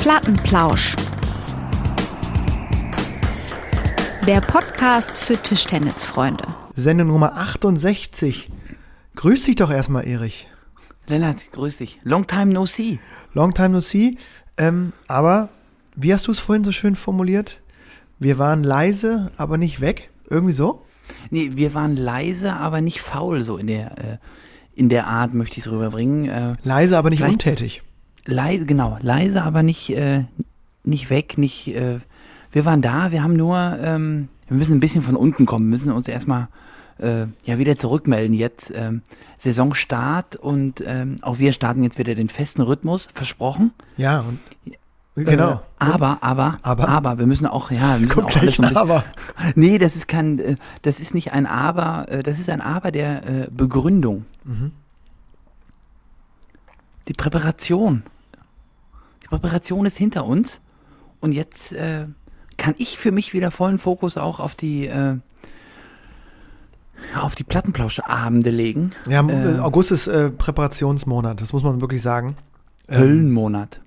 Plattenplausch. Der Podcast für Tischtennisfreunde. Sendung Nummer 68. Grüß dich doch erstmal, Erich. Lennart, grüß dich. Long time no see. Long time no see. Ähm, aber, wie hast du es vorhin so schön formuliert? Wir waren leise, aber nicht weg. Irgendwie so? Nee, wir waren leise, aber nicht faul, so in der, äh, in der Art möchte ich es rüberbringen. Äh, leise, aber nicht untätig. Leise, genau, leise, aber nicht, äh, nicht weg, nicht, äh, wir waren da, wir haben nur, ähm, wir müssen ein bisschen von unten kommen, müssen uns erstmal äh, ja wieder zurückmelden jetzt. Ähm, Saisonstart und ähm, auch wir starten jetzt wieder den festen Rhythmus, versprochen. Ja, und genau. Äh, aber, aber, Aber? aber, wir müssen auch, ja, wir müssen Kommt auch alles so ein ein bisschen, Aber. Nee, das ist kein, äh, das ist nicht ein Aber, äh, das ist ein Aber der äh, Begründung. Mhm. Die Präparation. Die Präparation ist hinter uns und jetzt äh, kann ich für mich wieder vollen Fokus auch auf die äh, auf die Plattenplauschabende legen. Wir haben, äh, August ist äh, Präparationsmonat, das muss man wirklich sagen. Ähm, Höllenmonat.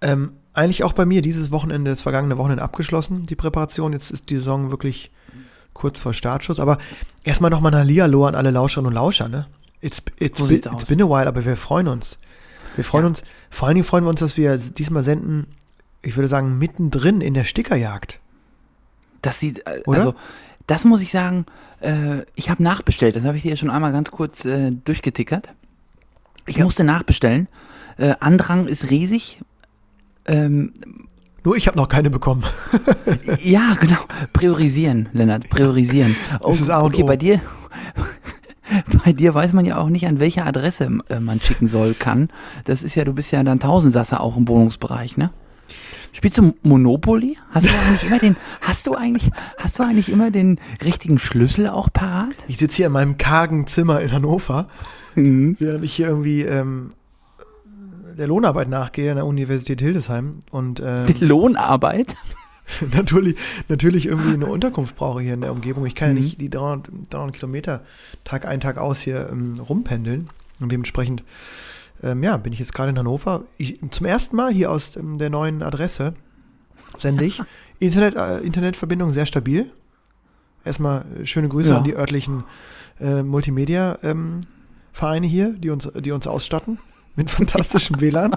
Ähm, eigentlich auch bei mir dieses Wochenende, das vergangene Wochenende abgeschlossen, die Präparation. Jetzt ist die Saison wirklich kurz vor Startschuss. Aber erstmal nochmal ein Hallihallo an alle Lauscherinnen und Lauscher. Ne? It's, it's, So it's aus. been a while, aber wir freuen uns. Wir freuen Ja. uns, vor allen Dingen freuen wir uns, dass wir diesmal senden, ich würde sagen, mittendrin in der Stickerjagd. Das sieht, äh, Oder? also, das muss ich sagen, äh, ich habe nachbestellt. Das habe ich dir ja schon einmal ganz kurz äh, durchgetickert. Ich Ja. musste nachbestellen. Äh, Andrang ist riesig. Ähm, Nur ich habe noch keine bekommen. ja, genau. Priorisieren, Lennart, priorisieren. Das ist A und okay, bei dir, bei dir weiß man ja auch nicht, an welche Adresse äh, man schicken soll, kann. Das ist ja, du bist ja dann Tausendsasser auch im Wohnungsbereich, ne? Spielst du Monopoly? Hast du eigentlich immer den, hast du eigentlich, hast du eigentlich immer den richtigen Schlüssel auch parat? Ich sitze hier in meinem kargen Zimmer in Hannover, Mhm. während ich hier irgendwie ähm, der Lohnarbeit nachgehe an der Universität Hildesheim und ähm, Die Lohnarbeit? natürlich, natürlich irgendwie eine Unterkunft brauche hier in der Umgebung. Ich kann ja Mhm. nicht die 300, 300 Kilometer Tag ein, Tag aus hier ähm, rumpendeln. Und dementsprechend, ähm, ja, bin ich jetzt gerade in Hannover. Ich, zum ersten Mal hier aus ähm, der neuen Adresse sende ich. Internet, äh, Internetverbindung sehr stabil. Erstmal äh, schöne Grüße Ja. an die örtlichen äh, Multimedia-Vereine hier, die uns, die uns ausstatten mit fantastischem WLAN.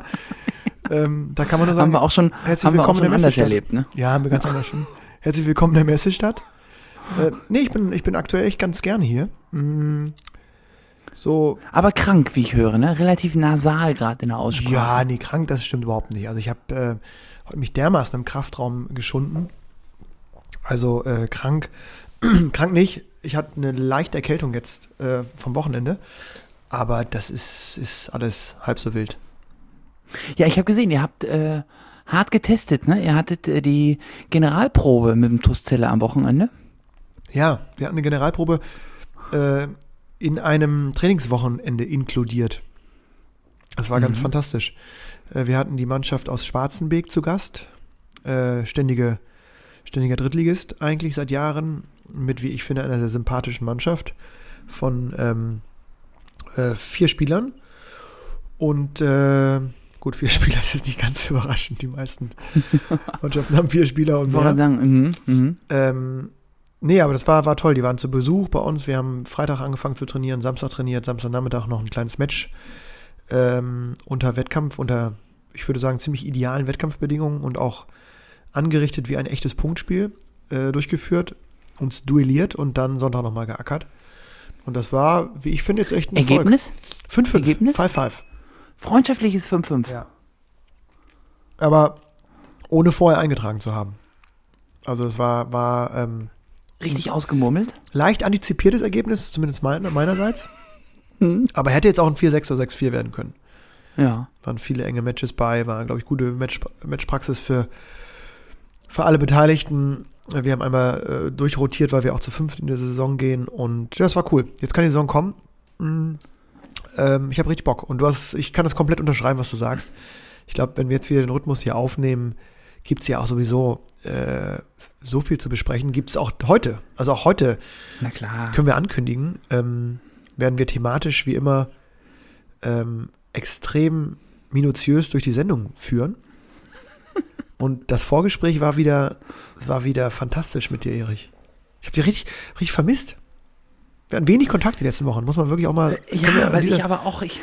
Ähm, da kann man nur sagen, Haben wir auch schon, herzlich haben wir auch willkommen in schon der anders erlebt, ne? Ja, haben wir ganz anders schon. Herzlich willkommen in der Messestadt. Äh, nee, ich bin, ich bin aktuell echt ganz gerne hier. Mm, so, Aber krank, wie ich höre, ne? Relativ nasal gerade in der Aussprache. ja, nee, krank, das stimmt überhaupt nicht. Also ich habe äh, heute mich dermaßen im Kraftraum geschunden. Also äh, krank, krank nicht. Ich hatte eine leichte Erkältung jetzt äh, vom Wochenende. Aber das ist, ist alles halb so wild. Ja, ich habe gesehen, ihr habt äh, hart getestet, ne? Ihr hattet äh, die Generalprobe mit dem Tuszelle am Wochenende. Ja, wir hatten eine Generalprobe äh, in einem Trainingswochenende inkludiert. Das war ganz Mhm. fantastisch. Äh, wir hatten die Mannschaft aus Schwarzenbeek zu Gast. Äh, ständige, ständiger Drittligist eigentlich seit Jahren mit, wie ich finde, einer sehr sympathischen Mannschaft von ähm, äh, vier Spielern. Und gut, vier Spieler das ist nicht ganz überraschend. Die meisten Mannschaften haben vier Spieler und mehr. sagen, mhm, mhm. Ähm, nee, aber das war, war toll. Die waren zu Besuch bei uns. Wir haben Freitag angefangen zu trainieren, Samstag trainiert, Samstagnachmittag noch ein kleines Match ähm, unter Wettkampf, unter, ich würde sagen, ziemlich idealen Wettkampfbedingungen und auch angerichtet wie ein echtes Punktspiel äh, durchgeführt, uns duelliert und dann Sonntag nochmal geackert. Und das war, wie ich finde, jetzt echt ein Erfolg. Ergebnis? 5-5. Ergebnis? 5-5. Freundschaftliches 5-5. Ja. Aber ohne vorher eingetragen zu haben. Also es war, war ähm, Richtig ausgemurmelt. leicht antizipiertes Ergebnis, zumindest mein, meinerseits. Mhm. Aber hätte jetzt auch ein 4-6 oder 6-4 werden können. Ja. Waren viele enge Matches bei, war, glaube ich, gute Match, Matchpraxis für, für alle Beteiligten. Wir haben einmal äh, durchrotiert, weil wir auch zu fünft in der Saison gehen und das war cool. Jetzt kann die Saison kommen. Mm, ähm, ich habe richtig Bock und du hast, ich kann das komplett unterschreiben, was du sagst. Ich glaube, wenn wir jetzt wieder den Rhythmus hier aufnehmen, gibt es ja auch sowieso äh, so viel zu besprechen. Gibt es auch heute. Also auch heute können wir ankündigen, ähm, werden wir thematisch wie immer ähm, extrem minutiös durch die Sendung führen. Und das Vorgespräch war wieder, war wieder fantastisch mit dir, Erich. Ich habe dich richtig, richtig vermisst. Wir hatten wenig Kontakt die letzten Wochen, muss man wirklich auch mal. wir Ja, weil dieser, ich aber auch, ich,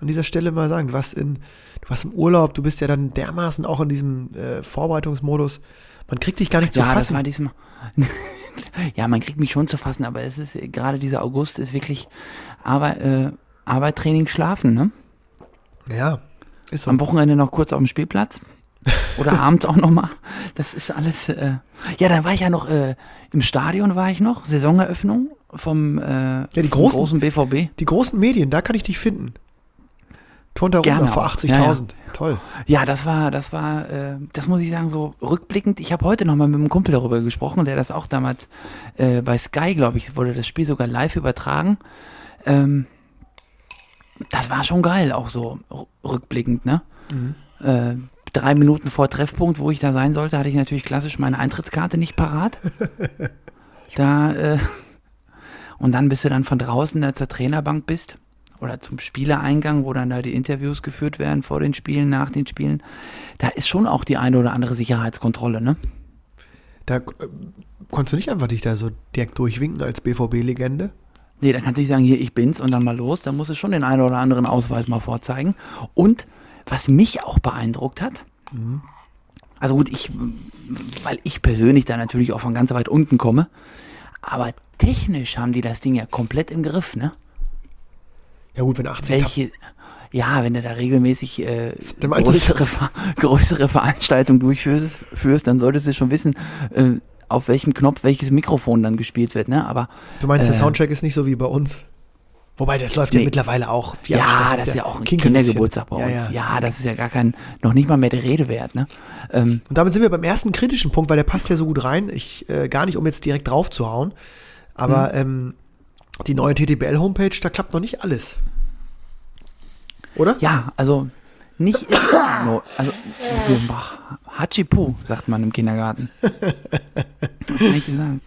an dieser Stelle mal sagen, du warst in, du warst im Urlaub, du bist ja dann dermaßen auch in diesem äh, Vorbereitungsmodus. Man kriegt dich gar nicht zu ja, das fassen. war diesmal. ja, man kriegt mich schon zu fassen, aber es ist, gerade dieser August ist wirklich Arbeit, äh, Arbeit, Training, Schlafen, ne? ja, ist so. Am Wochenende noch kurz auf dem Spielplatz. Oder abends auch nochmal. Das ist alles. Äh ja, dann war ich ja noch äh, im Stadion, war ich noch. Saisoneröffnung vom, äh, die vom großen- großen BVB. Die großen Medien, da kann ich dich finden. Gerne runter vor auch. 80.000. Ja, ja. Toll. Ja, das war, das war, äh, das muss ich sagen, so rückblickend. Ich habe heute nochmal mit einem Kumpel darüber gesprochen, der das auch damals äh, bei Sky, glaube ich, wurde das Spiel sogar live übertragen. Ähm, das war schon geil, auch so rückblickend, ne? Äh, drei Minuten vor Treffpunkt, wo ich da sein sollte, hatte ich natürlich klassisch meine Eintrittskarte nicht parat. da, äh, und dann bist du dann von draußen äh, zur Trainerbank bist oder zum Spielereingang, wo dann da die Interviews geführt werden vor den Spielen, nach den Spielen. Da ist schon auch die eine oder andere Sicherheitskontrolle, ne? Da äh, konntest du nicht einfach dich da so direkt durchwinken als BVB-Legende? Nee, da kannst du nicht sagen, hier, ich bin's und dann mal los. Da musst du schon den einen oder anderen Ausweis mal vorzeigen. Und was mich auch beeindruckt hat, also gut, ich, weil ich persönlich da natürlich auch von ganz weit unten komme, aber technisch haben die das Ding ja komplett im Griff, ne? Ja gut, wenn 80 Welche, ja, wenn du da regelmäßig äh, größere, Ver- größere Veranstaltungen durchführst, führst, dann solltest du schon wissen, äh, auf welchem Knopf welches Mikrofon dann gespielt wird, ne? Aber Du meinst, der Äh, Soundcheck ist nicht so wie bei uns? Wobei, das läuft ja Nee. mittlerweile auch. ja, das ist ja auch ein. Kindergeburtstag bei Ja, uns. ja. Ja, das ist ja gar kein, noch nicht mal mehr der Rede wert, ne? Ähm, Und damit sind wir beim ersten kritischen Punkt, weil der passt ja so gut rein. Ich, äh, gar nicht, um jetzt direkt drauf zu hauen, aber Hm. ähm, die neue TTBL-Homepage, da klappt noch nicht alles. Oder? ja, also nicht nur, also ach, Hachipu, sagt man im Kindergarten. Was kann ich dir sagen?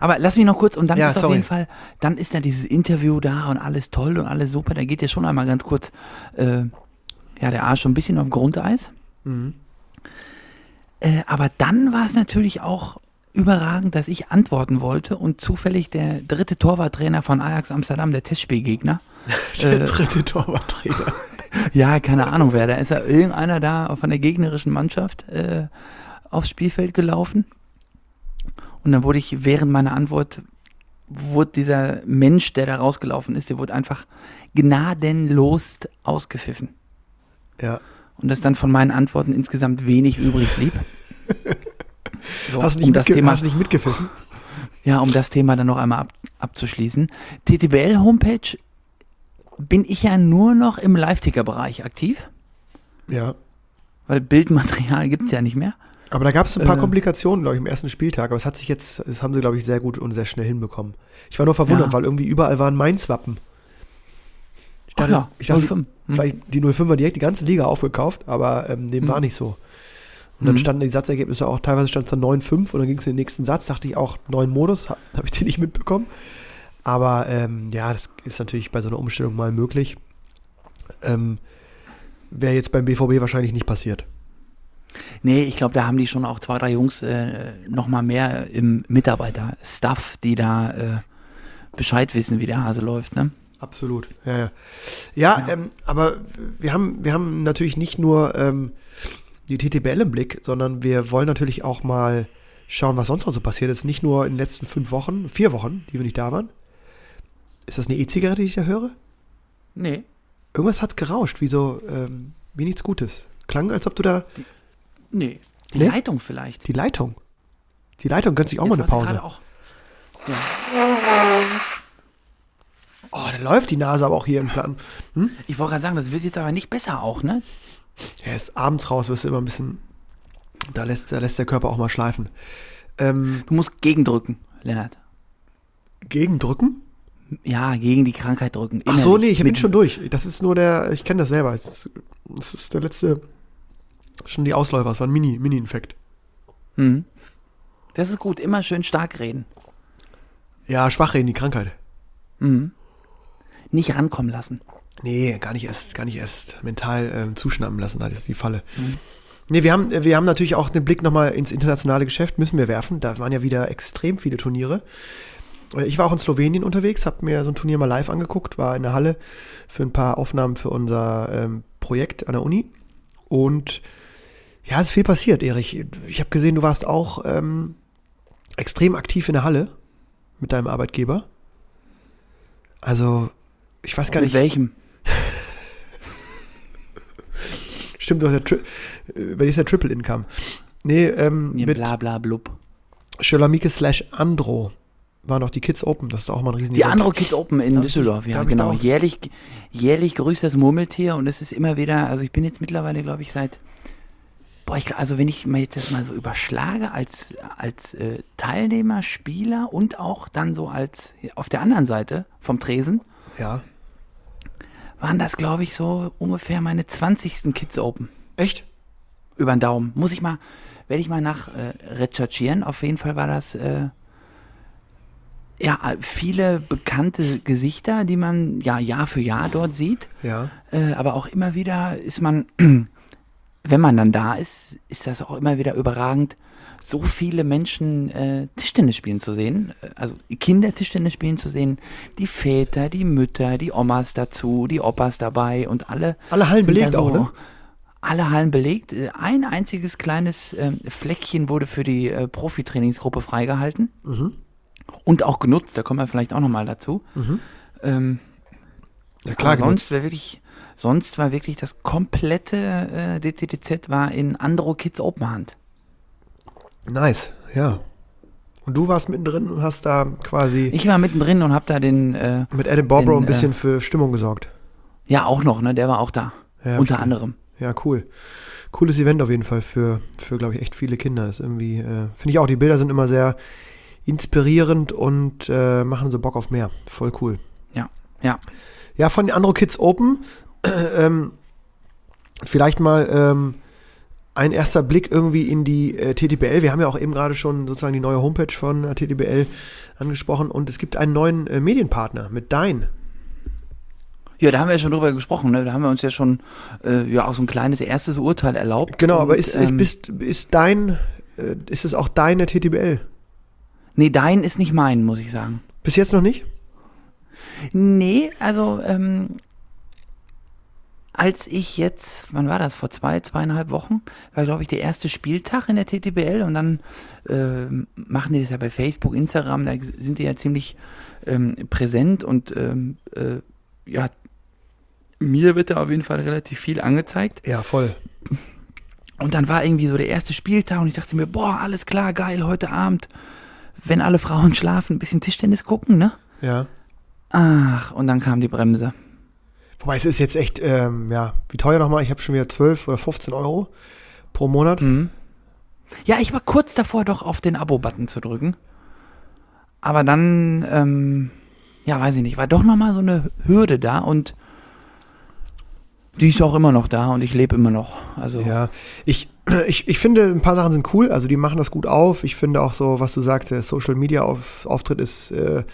Aber lass mich noch kurz und dann Ja, ist auf sorry. jeden Fall, dann ist da dieses Interview da und alles toll und alles super. Da geht ja schon einmal ganz kurz, äh, ja, der Arsch schon ein bisschen auf Grundeis. Mhm. Äh, aber dann war es natürlich auch überragend, dass ich antworten wollte und zufällig der dritte Torwarttrainer von Ajax Amsterdam, der Testspielgegner, Der äh, dritte Torwarttrainer. ja, keine Ahnung wer, da ist ja irgendeiner da von der gegnerischen Mannschaft äh, aufs Spielfeld gelaufen. Und dann wurde ich während meiner Antwort, wurde dieser Mensch, der da rausgelaufen ist, der wurde einfach gnadenlos ausgepfiffen. Ja. Und dass dann von meinen Antworten insgesamt wenig übrig blieb. So, Hast du nicht, um das Thema, hast nicht mitgepfiffen? ja, um das Thema dann noch einmal ab, abzuschließen. TTBL-Homepage bin ich ja nur noch im Live-Ticker-Bereich aktiv, Ja. weil Bildmaterial gibt es ja nicht mehr. Aber da gab es ein paar Äh. Komplikationen, glaube ich, im ersten Spieltag. Aber es hat sich jetzt, das haben sie, glaube ich, sehr gut und sehr schnell hinbekommen. Ich war nur verwundert, Ja. weil irgendwie überall waren Mainz-Wappen. Ich dachte, Ach ja, ich dachte 05. Hm. vielleicht die 05er direkt die ganze Liga aufgekauft, aber ähm, dem Hm. war nicht so. Und dann Hm. standen die Satzergebnisse auch, teilweise stand es dann 9-5 und dann ging es in den nächsten Satz, dachte ich auch, neuen Modus, ha, habe ich den nicht mitbekommen. Aber ähm, ja, das ist natürlich bei so einer Umstellung mal möglich. Ähm, Wäre jetzt beim BVB wahrscheinlich nicht passiert. Nee, ich glaube, da haben die schon auch zwei, drei Jungs äh, noch mal mehr im Mitarbeiter-Stuff, die da äh, Bescheid wissen, wie der Hase läuft, ne? Absolut. Ja, ja. ja, Ja. Ähm, aber wir haben, wir haben natürlich nicht nur ähm, die TTBL im Blick, sondern wir wollen natürlich auch mal schauen, was sonst noch so passiert ist. Nicht nur in den letzten fünf Wochen, vier Wochen, die wir nicht da waren. Ist das eine E-Zigarette, die ich da höre? Nee. Irgendwas hat gerauscht, wie so, ähm, wie nichts Gutes. Klang, als ob du da Nee. Die Nee? Leitung vielleicht. die Leitung. Die Leitung gönnt sich auch Jetzt mal eine Pause. Auch, ja. Oh, da läuft die Nase aber auch hier im Plan. Hm? Ich wollte gerade sagen, das wird jetzt aber nicht besser auch, ne? Ja, ist abends raus, wirst du immer ein bisschen, da lässt, da lässt der Körper auch mal schleifen. Ähm, Du musst gegendrücken, Lennart. gegendrücken? Ja, gegen die Krankheit drücken. Ach so, nee, innerlich. ich bin schon durch. Das ist nur der, ich kenne das selber. Das ist, das ist der letzte, schon die Ausläufer. Es war ein Mini, Mini-Infekt. Mhm. Das ist gut, immer schön stark reden. Ja, schwach reden, die Krankheit. Mhm. Nicht rankommen lassen. Nee, gar nicht erst, gar nicht erst mental ähm, zuschnappen lassen, das ist die Falle. Nee, wir haben, wir haben natürlich auch den Blick nochmal ins internationale Geschäft, müssen wir werfen. Da waren ja wieder extrem viele Turniere. Äh, Ich war auch in Slowenien unterwegs, habe mir so ein Turnier mal live angeguckt, war in der Halle für ein paar Aufnahmen für unser ähm, Projekt an der Uni. Und ja, es ist viel passiert, Erich. Ich habe gesehen, du warst auch ähm, extrem aktiv in der Halle mit deinem Arbeitgeber. Also, ich weiß gar Mit nicht. welchem? Stimmt, du hast ja, Tri bei dir ist ja Triple Income. Nee, ähm, Ja, mit bla bla blub. Schölermike slash Andro waren auch die Kids Open. Das ist auch mal ein riesen Die Andro Kids Open in hab Düsseldorf, ja genau. Jährlich, jährlich grüßt das Murmeltier und es ist immer wieder, also ich bin jetzt mittlerweile, glaube ich, seit, boah, ich, also wenn ich mir jetzt das mal so überschlage als, als äh, Teilnehmer, Spieler und auch dann so als auf der anderen Seite vom Tresen, Ja. Waren das, glaube ich, so ungefähr meine 20. Kids Open. Echt? Über den Daumen. Muss ich mal, werde ich mal nach äh, recherchieren. Auf jeden Fall war das äh, ja viele bekannte Gesichter, die man ja Jahr für Jahr dort sieht. Ja. Äh, aber auch immer wieder ist man, wenn man dann da ist, ist das auch immer wieder überragend, so viele Menschen äh, Tischtennis spielen zu sehen, äh, also Kinder Tischtennis spielen zu sehen, die Väter, die Mütter, die Omas dazu, die Opas dabei und alle. Alle Hallen belegt auch, ne? Alle Hallen belegt. Äh, Ein einziges kleines ähm, Fleckchen wurde für die äh, Profitrainingsgruppe freigehalten Mhm. und auch genutzt. Da kommen wir vielleicht auch nochmal dazu. Ähm, Ja, klar, sonst wäre wirklich, sonst war wirklich das komplette äh, DTDZ war in Andro Kids Open Hand. Nice, ja. Und du warst mittendrin und hast da quasi Ich war mittendrin und habe da den, äh, mit Adam Barbaro den, ein bisschen äh, für Stimmung gesorgt. ja auch noch, ne, der war auch da, Ja, unter hab ich- anderem. Ja, cool. Cooles Event auf jeden Fall für, für glaube ich, echt viele Kinder. Ist irgendwie, äh, finde ich auch, die Bilder sind immer sehr inspirierend und äh, machen so Bock auf mehr. Voll cool. Ja, ja. Ja, von den Andro Kids Open, ähm, vielleicht mal ähm, ein erster Blick irgendwie in die äh, TTBL. Wir haben ja auch eben gerade schon sozusagen die neue Homepage von äh, TTBL angesprochen und es gibt einen neuen äh, Medienpartner mit Dein. Ja, da haben wir ja schon drüber gesprochen, ne? Da haben wir uns ja schon äh, ja auch so ein kleines erstes Urteil erlaubt. Genau, aber Und, ist, ist, ähm, bist, ist dein, äh, ist es auch deine TTBL? Nee, dein ist nicht mein, muss ich sagen. Bis jetzt noch nicht? Nee, also ähm, als ich jetzt, wann war das, vor zwei, zweieinhalb Wochen, war glaube ich der erste Spieltag in der TTBL und dann ähm, machen die das ja bei Facebook, Instagram, da sind die ja ziemlich ähm, präsent und ähm, äh, ja, mir wird da auf jeden Fall relativ viel angezeigt. Ja, voll. Und dann war irgendwie so der erste Spieltag und ich dachte mir, boah, alles klar, geil, heute Abend, wenn alle Frauen schlafen, ein bisschen Tischtennis gucken, ne? Ja. Ach, und dann kam die Bremse. Wobei es ist jetzt echt, ähm, ja, wie teuer nochmal? Ich habe schon wieder 12 oder 15 Euro pro Monat. Mhm. Ja, ich war kurz davor, doch auf den Abo-Button zu drücken. Aber dann, ähm, ja, weiß ich nicht, war doch nochmal so eine Hürde da und die ist auch immer noch da und ich lebe immer noch. Also, Ja, ich, ich, ich finde, ein paar Sachen sind cool. Also die machen das gut auf. Ich finde auch so, was du sagst, der Social Media auf, Auftritt ist, äh,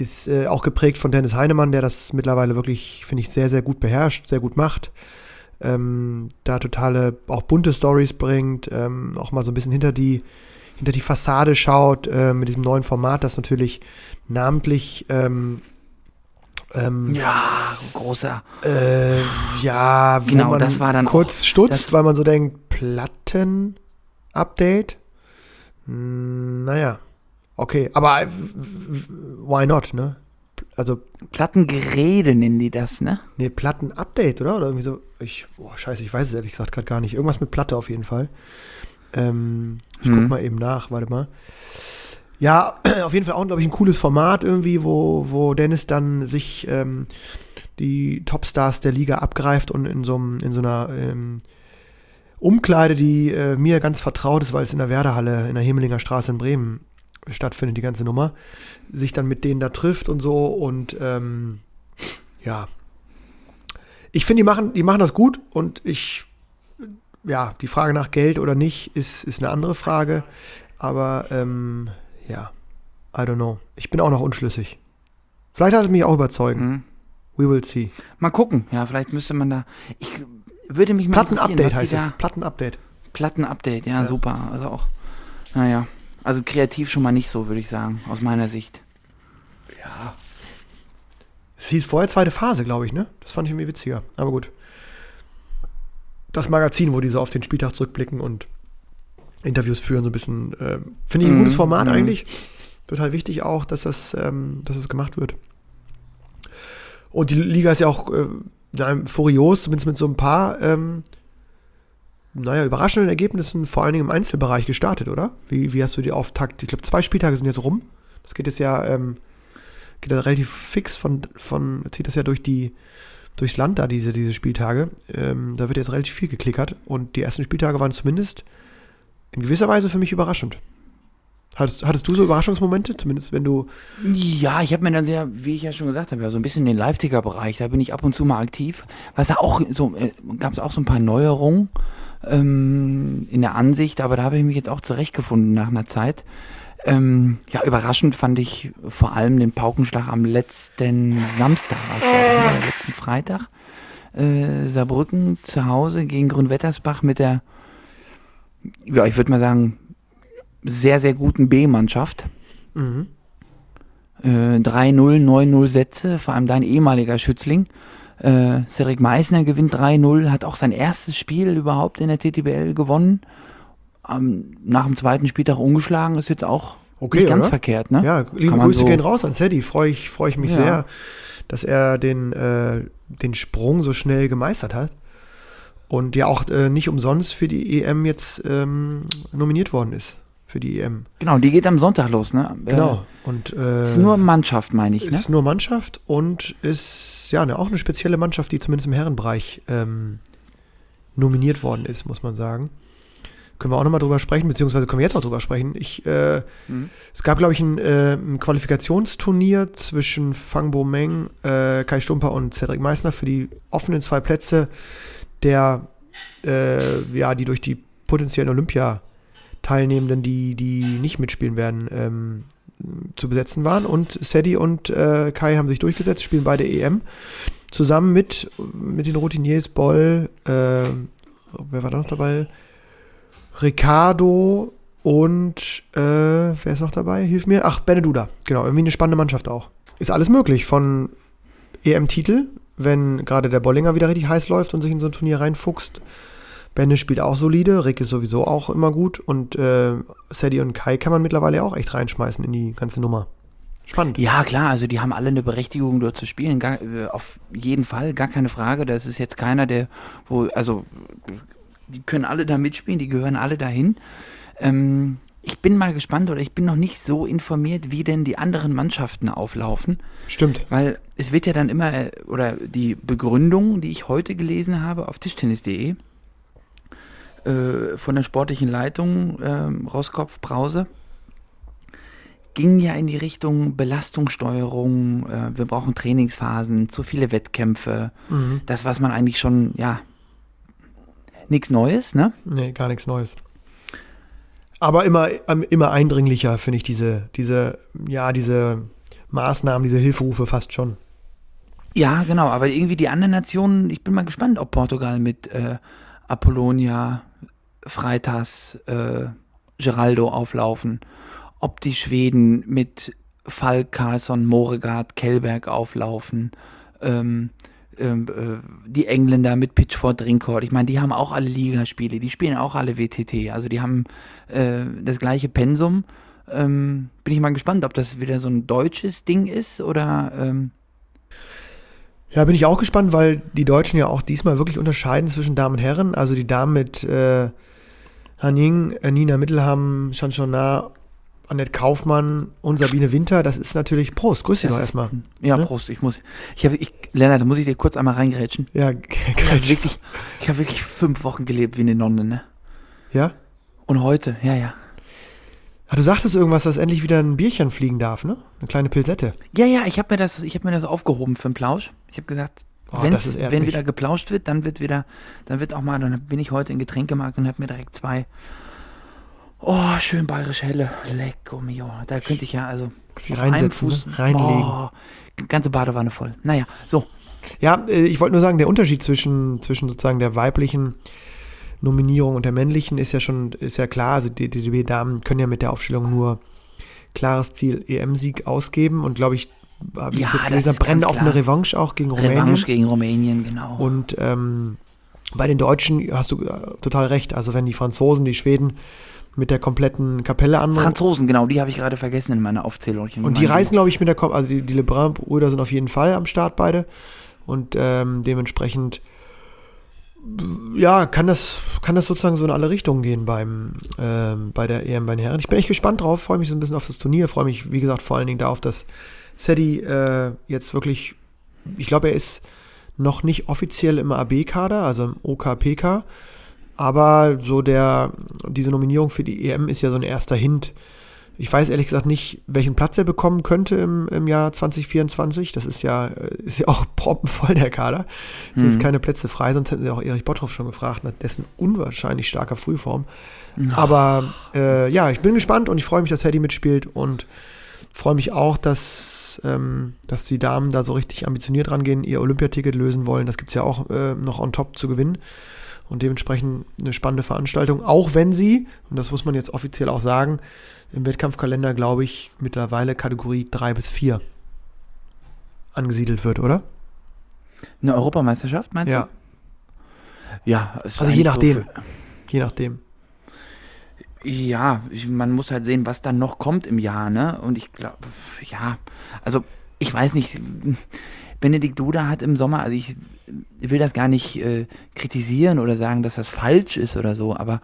ist äh, auch geprägt von Dennis Heinemann, der das mittlerweile wirklich, finde ich, sehr, sehr gut beherrscht, sehr gut macht. Ähm, da totale, auch bunte Stories bringt, ähm, auch mal so ein bisschen hinter die, hinter die Fassade schaut, äh, mit diesem neuen Format, das natürlich namentlich ähm, ähm, ja, großer. äh, ja, Genau, das war dann kurz auch- stutzt, weil man so denkt, Platten-Update? Hm, Naja, okay, aber why not, ne? Also, Plattengerede nennen die das, ne? ne, Platten-Update, oder? Oder irgendwie so, ich, boah, scheiße, ich weiß es ehrlich gesagt gerade gar nicht. Irgendwas mit Platte auf jeden Fall. Ähm, ich Hm. guck mal eben nach, warte mal. Ja, auf jeden Fall auch, glaube ich, ein cooles Format irgendwie, wo, wo Dennis dann sich ähm, die Topstars der Liga abgreift und in so, einem- in so einer ähm, Umkleide, die äh, mir ganz vertraut ist, weil es in der Werderhalle in der Hemelinger Straße in Bremen stattfindet, die ganze Nummer, sich dann mit denen da trifft und so und ähm, ja. Ich finde, die machen, die machen das gut und ich, ja, die Frage nach Geld oder nicht ist, ist eine andere Frage, aber ähm, ja, I don't know. Ich bin auch noch unschlüssig. Vielleicht hat es mich auch überzeugen. Mhm. We will see. Mal gucken. Ja, vielleicht müsste man da. Ich würde mich mal Platten-Update heißt es. da, Platten-Update. Platten-Update, ja, Ja. super. Also auch, naja, also kreativ schon mal nicht so, würde ich sagen, aus meiner Sicht. Ja. Es hieß vorher zweite Phase, glaube ich, ne? Das fand ich irgendwie witziger. Aber gut. Das Magazin, wo die so auf den Spieltag zurückblicken und Interviews führen, so ein bisschen. Äh, Finde ich ein Mhm, gutes Format mhm. eigentlich. Total wichtig auch, dass das, ähm, dass das gemacht wird. Und die Liga ist ja auch äh, furios, zumindest mit so ein paar, ähm, naja, überraschenden Ergebnissen, vor allen Dingen im Einzelbereich gestartet, oder? Wie, wie hast du die Auftakt? Ich glaube, zwei Spieltage sind jetzt rum. Das geht jetzt ja, ähm, geht ja relativ fix von, von, zieht das ja durch die, durchs Land da, diese, diese Spieltage. Ähm, da wird jetzt relativ viel geklickert und die ersten Spieltage waren zumindest in gewisser Weise für mich überraschend. Hattest, hattest du so Überraschungsmomente? Zumindest wenn du. Ja, ich habe mir dann sehr, wie ich ja schon gesagt habe, ja, so ein bisschen den Live-Ticker-Bereich, da bin ich ab und zu mal aktiv. Was da auch so, äh, gab es auch so ein paar Neuerungen ähm, in der Ansicht, aber da habe ich mich jetzt auch zurechtgefunden nach einer Zeit. Ähm, ja, überraschend fand ich vor allem den Paukenschlag am letzten Samstag, war das, letzten Freitag. Äh, Saarbrücken zu Hause gegen Grünwettersbach mit der, ja, ich würde mal sagen, sehr, sehr guten B-Mannschaft. Mhm. Äh, 3-0, 9-0 Sätze, vor allem dein ehemaliger Schützling. Äh, Cedric Meissner gewinnt 3-0, hat auch sein erstes Spiel überhaupt in der TTBL gewonnen. Ähm, nach dem zweiten Spieltag ungeschlagen, ist jetzt auch Okay, nicht ganz oder? verkehrt, ne? Ja, liebe Grüße so- gehen raus an Sadie. Freue ich, freu ich mich Ja. sehr, dass er den, äh, den Sprung so schnell gemeistert hat. Und ja auch äh, nicht umsonst für die EM jetzt ähm, nominiert worden ist. Für die EM. Genau, die geht am Sonntag los, ne? Genau. Und Äh, äh, ist nur Mannschaft, meine ich, ne? ist nur Mannschaft und ist ja ne, auch eine spezielle Mannschaft, die zumindest im Herrenbereich ähm, nominiert worden ist, muss man sagen. Können wir auch nochmal drüber sprechen, beziehungsweise können wir jetzt auch drüber sprechen. Ich, äh, Mhm. Es gab, glaube ich, ein, äh, ein Qualifikationsturnier zwischen Fang Bo Meng, äh, Kai Stumper und Cedric Meissner für die offenen zwei Plätze der, äh, ja, die durch die potenziellen Olympia-Teilnehmenden, die, die nicht mitspielen werden, ähm, zu besetzen waren. Und Sadie und äh, Kai haben sich durchgesetzt, spielen beide EM. Zusammen mit, mit den Routiniers Boll, äh, wer war da noch dabei? Ricardo und äh, wer ist noch dabei? Hilf mir. Ach, Beneduda. Genau, irgendwie eine spannende Mannschaft auch. Ist alles möglich. Von EM-Titel, wenn gerade der Bollinger wieder richtig heiß läuft und sich in so ein Turnier reinfuchst. Benne spielt auch solide, Rick ist sowieso auch immer gut und äh, Sadie und Kai kann man mittlerweile auch echt reinschmeißen in die ganze Nummer. Spannend. Ja, klar, also die haben alle eine Berechtigung, dort zu spielen. Gar, äh, auf jeden Fall, gar keine Frage. Das ist jetzt keiner, der, wo, also, die können alle da mitspielen, die gehören alle dahin. Ähm, ich bin mal gespannt oder ich bin noch nicht so informiert, wie denn die anderen Mannschaften auflaufen. Stimmt. Weil es wird ja dann immer, äh, oder die Begründung, die ich heute gelesen habe auf tischtennis.de, äh, von der sportlichen Leitung ähm, Roskopf Brause, ging ja in die Richtung Belastungssteuerung, äh, wir brauchen Trainingsphasen, zu viele Wettkämpfe, Mhm. das, was man eigentlich schon, ja, nichts Neues, ne? Nee, gar nichts Neues. Aber immer, ähm, immer eindringlicher finde ich diese, diese, ja, diese Maßnahmen, diese Hilferufe fast schon. Ja, genau, aber irgendwie die anderen Nationen, ich bin mal gespannt, ob Portugal mit äh, Apollonia, Freitas, äh, Geraldo auflaufen, ob die Schweden mit Falk, Carlsson, Moregard, Kellberg auflaufen, ähm, ähm, äh, die Engländer mit Pitchford, Drinkord, ich meine, die haben auch alle Ligaspiele, die spielen auch alle WTT, also die haben äh, das gleiche Pensum. Ähm, bin ich mal gespannt, ob das wieder so ein deutsches Ding ist oder ähm, Ja, bin ich auch gespannt, weil die Deutschen ja auch diesmal wirklich unterscheiden zwischen Damen und Herren. Also die Damen mit äh, Han Ying, äh, Nina Mittelham, Chanchonat, Annette Kaufmann und Sabine Winter. Das ist natürlich Prost. Grüß dich doch erstmal. Ja, Ne? Prost. Ich muss, ich habe, ich, Lennart, da muss ich dir kurz einmal reingrätschen. Ja, Ich habe wirklich, ich habe wirklich fünf Wochen gelebt wie eine Nonne, ne? ja. Und heute, ja, ja. Ah, du sagtest irgendwas, dass endlich wieder ein Bierchen fliegen darf, ne? Eine kleine Pilzette. Ja, ja, ich habe mir das, ich habe mir das aufgehoben für den Plausch. Ich habe gesagt, Oh, wenn wieder geplauscht wird, dann wird wieder, dann wird auch mal, dann bin ich heute in Getränkemarkt und habe mir direkt zwei. Oh, schön bayerisch helle. Lecco mio. Da könnte ich ja, also. Sie reinsetzen, ne? Fuß- reinlegen. Oh, ganze Badewanne voll. Naja, so. Ja, äh, ich wollte nur sagen, der Unterschied zwischen, zwischen sozusagen der weiblichen Nominierung und der männlichen ist ja schon, ist ja klar, also die DDB-Damen können ja mit der Aufstellung nur klares Ziel EM-Sieg ausgeben und glaube ich, habe ich Ja, jetzt das gelesen, brennen ganz auf eine. Revanche auch gegen Rumänien. Revanche gegen Rumänien, genau. Und ähm, bei den Deutschen hast du äh, total recht. Also wenn die Franzosen, die Schweden mit der kompletten Kapelle an Franzosen, genau, die habe ich gerade vergessen in meiner Aufzählung. Ich und die reisen, glaube ich, mit der Kom also die, die Lebrun-Brüder sind auf jeden Fall am Start beide. Und ähm, dementsprechend ja, kann das, kann das sozusagen so in alle Richtungen gehen beim, ähm, bei der EM bei den Herren. Ich bin echt gespannt drauf, freue mich so ein bisschen auf das Turnier, freue mich, wie gesagt, vor allen Dingen darauf, dass Sadie äh, jetzt wirklich, ich glaube, er ist noch nicht offiziell im AB-Kader, also im OKPK, aber so der, diese Nominierung für die EM ist ja so ein erster Hint. Ich weiß ehrlich gesagt nicht, welchen Platz er bekommen könnte im, im Jahr 2024. Das ist ja, äh, ist ja auch proppenvoll, der Kader. Es sind Mhm. keine Plätze frei, sonst hätten sie auch Erich Botthoff schon gefragt, nach dessen unwahrscheinlich starker Frühform. Aber äh, ja, ich bin gespannt und ich freue mich, dass Hedy mitspielt und freue mich auch, dass, ähm, dass die Damen da so richtig ambitioniert rangehen, ihr Olympiaticket lösen wollen. Das gibt es ja auch äh, noch on top zu gewinnen. Und dementsprechend eine spannende Veranstaltung, auch wenn sie, und das muss man jetzt offiziell auch sagen, im Wettkampfkalender, glaube ich, mittlerweile Kategorie 3 bis 4 angesiedelt wird, oder? Eine Europameisterschaft, meinst Ja, du? Ja. ist also je so nachdem. für- Je nachdem. Ja, ich, man muss halt sehen, was dann noch kommt im Jahr, ne? Und ich glaube, ja, also ich weiß nicht, Benedikt Duda hat im Sommer, also ich will das gar nicht äh, kritisieren oder sagen, dass das falsch ist oder so, aber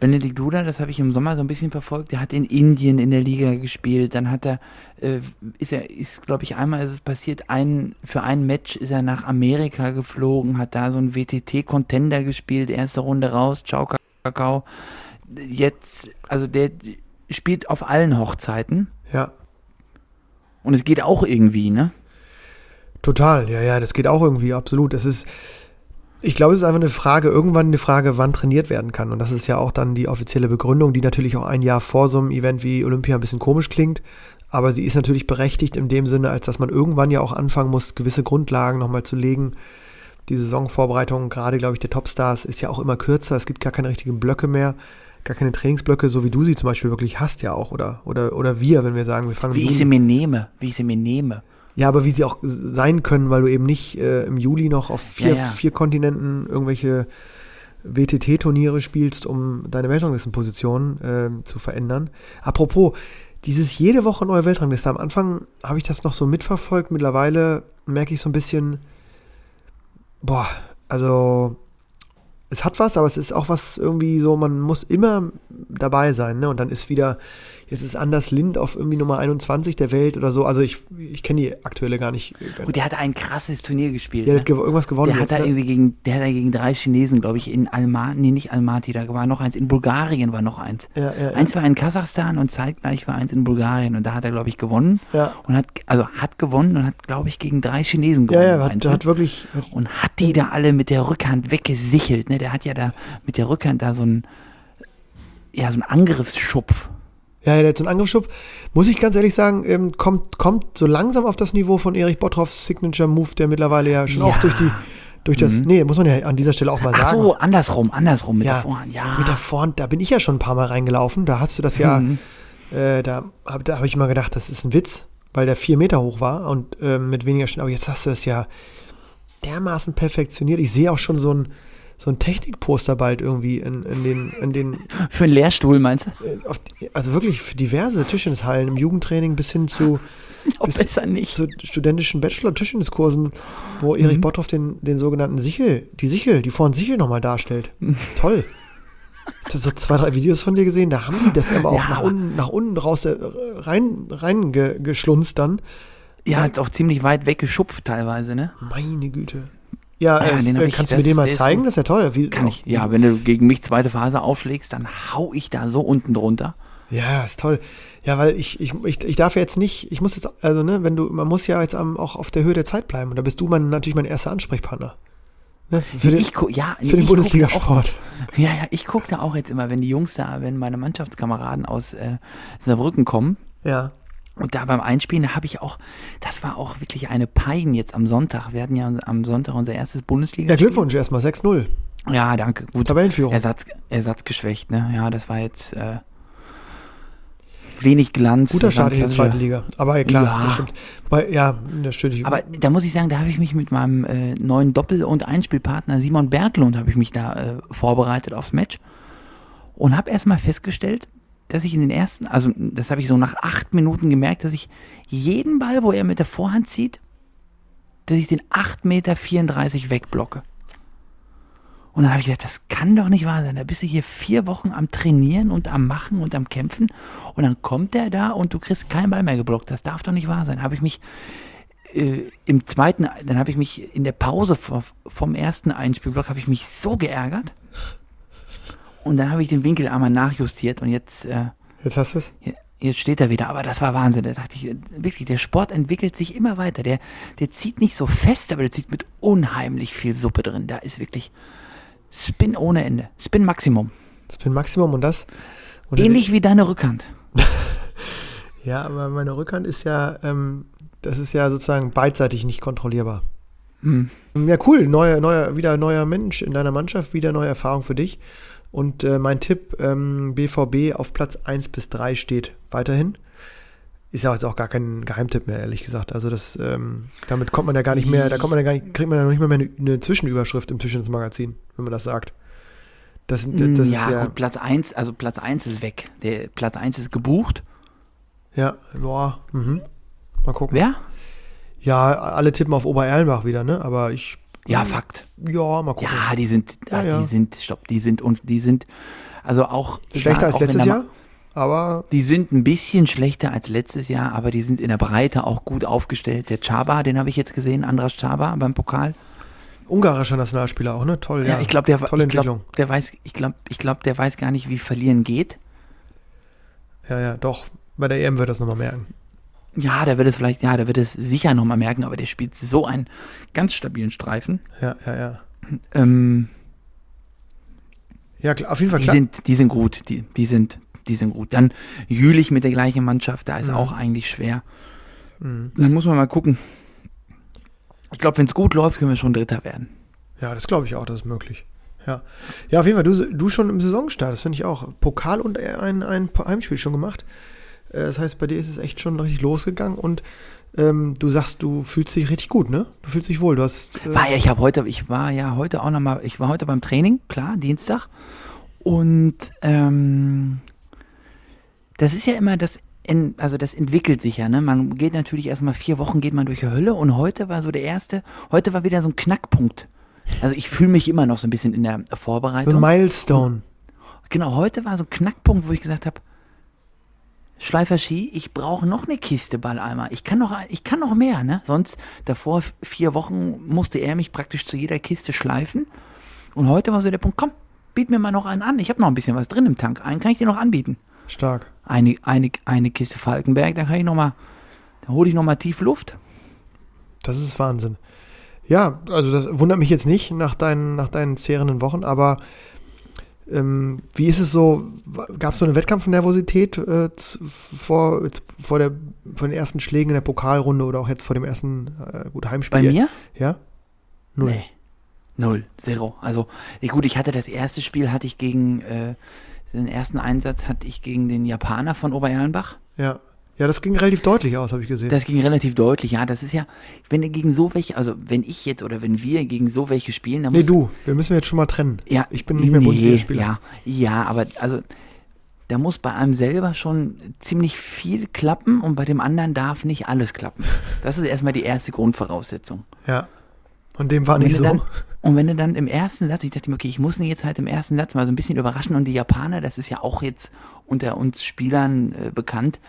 Benedikt Duda, das habe ich im Sommer so ein bisschen verfolgt, der hat in Indien in der Liga gespielt, dann hat er, äh, ist er, ist glaube ich einmal ist es passiert, ein, für ein Match ist er nach Amerika geflogen, hat da so ein WTT-Contender gespielt, erste Runde raus, ciao Kakao. Jetzt, also der spielt auf allen Hochzeiten Ja, und es geht auch irgendwie, ne? total. Ja, ja, das geht auch irgendwie, absolut. Das ist, ich glaube, es ist einfach eine Frage, irgendwann eine Frage, wann trainiert werden kann. Und das ist ja auch dann die offizielle Begründung, die natürlich auch ein Jahr vor so einem Event wie Olympia ein bisschen komisch klingt. Aber sie ist natürlich berechtigt in dem Sinne, als dass man irgendwann ja auch anfangen muss, gewisse Grundlagen nochmal zu legen. Die Saisonvorbereitung, gerade glaube ich, der Topstars, ist ja auch immer kürzer. Es gibt gar keine richtigen Blöcke mehr, gar keine Trainingsblöcke, so wie du sie zum Beispiel wirklich hast ja auch. Oder, oder, oder wir, wenn wir sagen, wir fangen Wie ich sie mir nehme, wie ich sie mir nehme. ja, aber wie sie auch sein können, weil du eben nicht äh, im Juli noch auf vier, Ja, ja. vier Kontinenten irgendwelche WTT-Turniere spielst, um deine Weltranglistenposition äh, zu verändern. Apropos, dieses jede Woche neue Weltrangliste. Am Anfang habe ich das noch so mitverfolgt. Mittlerweile merke ich so ein bisschen, boah, also es hat was, aber es ist auch was irgendwie so, man muss immer dabei sein, ne? Und dann ist wieder, jetzt ist Anders Lind auf irgendwie Nummer 21 der Welt oder so. Also ich, ich kenne die aktuelle gar nicht. Gut, der hat ein krasses Turnier gespielt. Der ne? hat gew- irgendwas gewonnen. Der hat jetzt, da ne? irgendwie gegen, der hat da gegen drei Chinesen, glaube ich, in Almaty, nee, nicht Almaty, da war noch eins, in Bulgarien war noch eins. Ja, ja, ja. Eins war in Kasachstan und zeitgleich war eins in Bulgarien und da hat er, glaube ich, gewonnen Ja. und hat, also hat gewonnen und hat, glaube ich, gegen drei Chinesen Ja, gewonnen. ja, hat, Einzel. hat wirklich. Hat, und hat die da alle mit der Rückhand weggesichelt, ne? Der hat ja da mit der Rückhand da so ein, ja, so ein Angriffsschupf. Ja, ja, der hat so einen Angriffsschub. Muss ich ganz ehrlich sagen, ähm, kommt, kommt so langsam auf das Niveau von Erich Botthoffs Signature Move, der mittlerweile ja schon auch Ja. durch die, durch das, nee, muss man ja an dieser Stelle auch mal Ach sagen. so, andersrum, andersrum mit ja, der Vorhand, ja. Mit der Vorhand, da bin ich ja schon ein paar Mal reingelaufen. Da hast du das ja, Mhm. äh, da habe da hab ich immer gedacht, das ist ein Witz, weil der vier Meter hoch war und ähm, mit weniger Schnitt. Aber jetzt hast du das ja dermaßen perfektioniert. Ich sehe auch schon so ein, so ein Technikposter bald irgendwie in, in den, in den Für einen Lehrstuhl, meinst du? äh, die- also wirklich für diverse Tischtennishallen im Jugendtraining bis hin zu, Noch Bis- besser nicht. zu studentischen Bachelor-Tischtenniskursen, wo Erich Botthoff den, den sogenannten Sichel, die Sichel, die Vorhand Sichel nochmal darstellt. Toll. Ich habe so zwei, drei Videos von dir gesehen, da haben die das aber auch Ja, nach unten, nach unten raus äh, rein, rein ge, geschlunzt dann. Ja, hat auch ziemlich weit weggeschupft teilweise, ne? Meine Güte. Ja, Ah ja, äh, äh, ich- kannst du mir den mal zeigen? Das ist ja toll. Wie, Kann ich. Ja, wenn du gegen mich zweite Phase aufschlägst, dann hau ich da so unten drunter. Ja, ist toll. Ja, weil ich, ich, ich, ich darf jetzt nicht, ich muss jetzt, also ne, wenn du, man muss ja jetzt am, auch auf der Höhe der Zeit bleiben. Und da bist du mein, natürlich mein erster Ansprechpartner. Ne, für den, ich ja, für den Bundesligasport. Ja, ja, ich gucke da auch jetzt immer, wenn die Jungs da, wenn meine Mannschaftskameraden aus äh, Saarbrücken kommen. Ja. Und da beim Einspielen, da habe ich auch, das war auch wirklich eine Pein jetzt am Sonntag. Wir hatten ja am Sonntag unser erstes Bundesliga. Ja, Glückwunsch erstmal, 6-0. Ja, danke. Gut. Tabellenführung. Ersatz, ersatzgeschwächt, ne? Ja, das war jetzt äh, wenig Glanz. Guter Start in der zweiten Liga. Aber ja, klar, Ja. das stimmt. Weil, ja, das stimmt. Aber da muss ich sagen, da habe ich mich mit meinem äh, neuen Doppel- und Einspielpartner Simon Berglund habe ich mich da äh, vorbereitet aufs Match und habe erstmal festgestellt, dass ich in den ersten, also das habe ich so nach acht Minuten gemerkt, dass ich jeden Ball, wo er mit der Vorhand zieht, dass ich den 8,34 Meter wegblocke. Und dann habe ich gedacht, das kann doch nicht wahr sein. Da bist du hier vier Wochen am Trainieren und am Machen und am Kämpfen. Und dann kommt der da und du kriegst keinen Ball mehr geblockt. Das darf doch nicht wahr sein. Habe ich mich äh, im zweiten, dann habe ich mich in der Pause vom ersten Einspielblock, habe ich mich so geärgert. Und dann habe ich den Winkel einmal nachjustiert und jetzt, äh, Jetzt hast du es? jetzt steht er wieder. Aber das war Wahnsinn. Da dachte ich, äh, wirklich, der Sport entwickelt sich immer weiter. Der, der zieht nicht so fest, aber der zieht mit unheimlich viel Suppe drin. Da ist wirklich Spin ohne Ende. Spin Maximum. Das bin Maximum und das. Und Ähnlich wie deine Rückhand. Ja, aber meine Rückhand ist ja, ähm, das ist ja sozusagen beidseitig nicht kontrollierbar. Hm. Ja, cool. Neuer, neuer, wieder neuer Mensch in deiner Mannschaft, wieder neue Erfahrung für dich. Und äh, mein Tipp, ähm, BVB auf Platz 1 bis 3 steht weiterhin. Ist ja jetzt auch gar kein Geheimtipp mehr, ehrlich gesagt. Also das, ähm, damit kommt man ja gar nicht mehr, da kommt man ja gar nicht, kriegt man ja noch nicht mal mehr eine, eine Zwischenüberschrift im Zwischenmagazin, wenn man das sagt. Das, das, das ja, ist ja, gut, Platz 1, also Platz 1 ist weg. Der Platz 1 ist gebucht. ja, boah, mhm. Mal gucken. Wer? Ja, alle tippen auf Obererlenbach wieder, ne? Aber ich, Ja, Fakt. ja, mal gucken. Ja, die sind, Ja, ah, ja. die sind, stopp, die sind und die sind, also auch Schlechter als auch letztes Jahr, aber Die sind ein bisschen schlechter als letztes Jahr, aber die sind in der Breite auch gut aufgestellt. Der Chaba, den habe ich jetzt gesehen, Andras Chaba beim Pokal. ungarischer Nationalspieler auch, ne? Toll, ja. Ja, ich glaube, der, Tolle ich glaub, der weiß, ich glaube, ich glaub, der weiß gar nicht, wie verlieren geht. Ja, ja, doch. Bei der EM wird das nochmal merken. Ja, der wird es vielleicht, ja, der wird es sicher nochmal merken, aber der spielt so einen ganz stabilen Streifen. Ja, ja, ja. Ähm, Ja, klar, auf jeden Fall die klar. sind, die sind gut, die, die sind, die sind gut. Dann Jülich mit der gleichen Mannschaft, da ist Mhm. auch eigentlich schwer. Mhm. Dann muss man mal gucken. Ich glaube, wenn es gut läuft, können wir schon Dritter werden. Ja, das glaube ich auch, das ist möglich. Ja. Ja, auf jeden Fall, du, du schon im Saisonstart, das finde ich auch. Pokal und ein, ein Heimspiel schon gemacht. Äh, Das heißt, bei dir ist es echt schon richtig losgegangen und ähm, du sagst, du fühlst dich richtig gut, ne? Du fühlst dich wohl. Du hast. Äh, War ja, ich habe heute, ich war ja heute auch nochmal, ich war heute beim Training, klar, Dienstag. Und ähm, das ist ja immer das, in, also das entwickelt sich ja, ne? Man geht natürlich erstmal vier Wochen geht man durch die Hölle und heute war so der erste, heute war wieder so ein Knackpunkt. Also ich fühle mich immer noch so ein bisschen in der so Vorbereitung. ein Milestone. Genau, heute war so ein Knackpunkt, wo ich gesagt habe, Schleifer Ski, ich brauche noch eine Kiste Balleimer. Ich kann noch, ich kann noch mehr, ne? Sonst davor vier Wochen musste er mich praktisch zu jeder Kiste schleifen. Und heute war so der Punkt, komm, biet mir mal noch einen an. Ich habe noch ein bisschen was drin im Tank. Einen kann ich dir noch anbieten. Stark. Eine, eine, eine Kiste Falkenberg, dann kann ich noch mal, dann hole ich noch mal tief Luft. Das ist Wahnsinn. Ja, also das wundert mich jetzt nicht nach deinen, nach deinen zehrenden Wochen, aber ähm, wie ist es so? Gab es so eine Wettkampfnervosität äh, vor, vor, der, vor den ersten Schlägen in der Pokalrunde oder auch jetzt vor dem ersten äh, gut, Heimspiel? Bei mir? Ja? Null. Nee. Null, zero. Also, gut, ich hatte das erste Spiel, hatte ich gegen, äh, den ersten Einsatz hatte ich gegen den Japaner von Obererlenbach. Ja. Ja, das ging relativ deutlich aus, habe ich gesehen. Das ging relativ deutlich, ja. Das ist ja, wenn du gegen so welche, also wenn ich jetzt oder wenn wir gegen so welche spielen, dann nee, muss du, wir müssen jetzt schon mal trennen. Ja, Ich bin nicht mehr nee, Bundesligaspieler. Ja, ja, aber also da muss bei einem selber schon ziemlich viel klappen und bei dem anderen darf nicht alles klappen. Das ist erstmal die erste Grundvoraussetzung. Ja. Und dem war Und nicht so. dann, und wenn du dann im ersten Satz, ich dachte mir, okay, ich muss ihn jetzt halt im ersten Satz mal so ein bisschen überraschen und die Japaner, das ist ja auch jetzt unter uns Spielern äh, bekannt,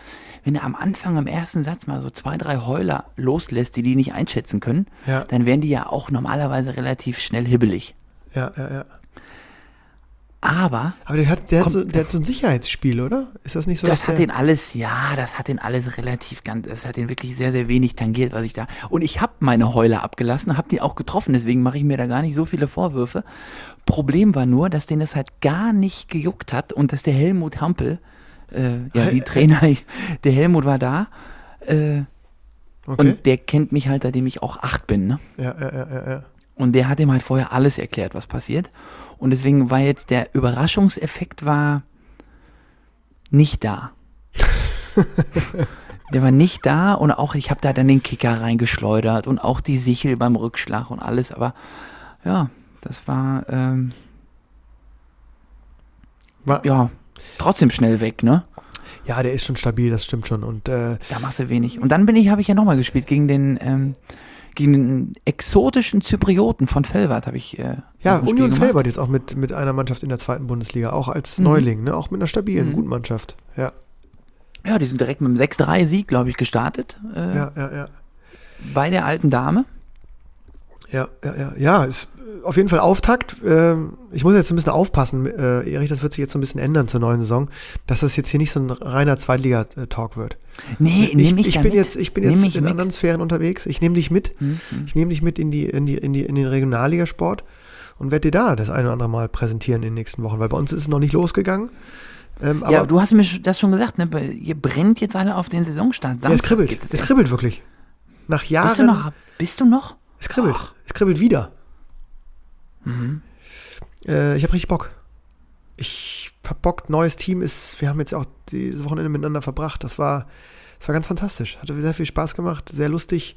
wenn er am Anfang im ersten Satz mal so zwei, drei Heuler loslässt, die die nicht einschätzen können, Ja. dann werden die ja auch normalerweise relativ schnell hibbelig. Ja, ja, ja. Aber Aber der hat, der, hat Komm. so, der hat so ein Sicherheitsspiel, oder? Ist das nicht so? das hat den alles, ja, das hat den alles relativ ganz, das hat den wirklich sehr, sehr wenig tangiert, was ich da. Und ich habe meine Heuler abgelassen, habe die auch getroffen, deswegen mache ich mir da gar nicht so viele Vorwürfe. Problem war nur, dass den das halt gar nicht gejuckt hat und dass der Helmut Hampel, äh, ja, die Trainer, der Helmut war da äh, okay. und der kennt mich halt, seitdem ich auch acht bin, ne? ja, ja, ja, ja, ja. Und der hat ihm halt vorher alles erklärt, was passiert. Und deswegen war jetzt der Überraschungseffekt war nicht da. der war nicht da und auch ich habe da dann den Kicker reingeschleudert und auch die Sichel beim Rückschlag und alles. Aber ja, das war, ähm, War- ja trotzdem schnell weg, ne? Ja, der ist schon stabil, das stimmt schon. Und äh, Da machst du wenig. Und dann bin ich, habe ich ja nochmal gespielt gegen den, ähm, gegen den exotischen Zyprioten von Felbert habe ich. Äh, ja, Union. Felbert jetzt auch mit, mit einer Mannschaft in der zweiten Bundesliga, auch als Mhm. Neuling, ne? auch mit einer stabilen, Mhm. guten Mannschaft. Ja, Ja, die sind direkt mit einem 6-3-Sieg, glaube ich, gestartet. Äh, ja, ja, ja. Bei der alten Dame. Ja, ja, ja, ja, ist auf jeden Fall Auftakt. Ähm, ich muss jetzt ein bisschen aufpassen, äh, Erich, das wird sich jetzt so ein bisschen ändern zur neuen Saison, dass das jetzt hier nicht so ein reiner Zweitliga-Talk wird. Nee, ich, nimm mich ich bin mit. jetzt, ich bin Nimm jetzt in mit. anderen Sphären unterwegs. Ich nehme dich mit. Hm, hm. Ich nehme dich mit in die, in die, in die, in den Regionalligasport und werde dir da das eine oder andere Mal präsentieren in den nächsten Wochen, weil bei uns ist es noch nicht losgegangen. Ähm, aber ja, du hast mir das schon gesagt, ne? Ihr brennt jetzt alle auf den Saisonstart. ja, es kribbelt. Es kribbelt wirklich. Nach Jahren. Bist du noch? Bist du noch? Es kribbelt. Ach. Es kribbelt wieder. Mhm. Äh, ich habe richtig Bock. Ich hab Bock, neues Team ist, wir haben jetzt auch dieses Wochenende miteinander verbracht. Das war, das war ganz fantastisch. Hatte sehr viel Spaß gemacht, sehr lustig.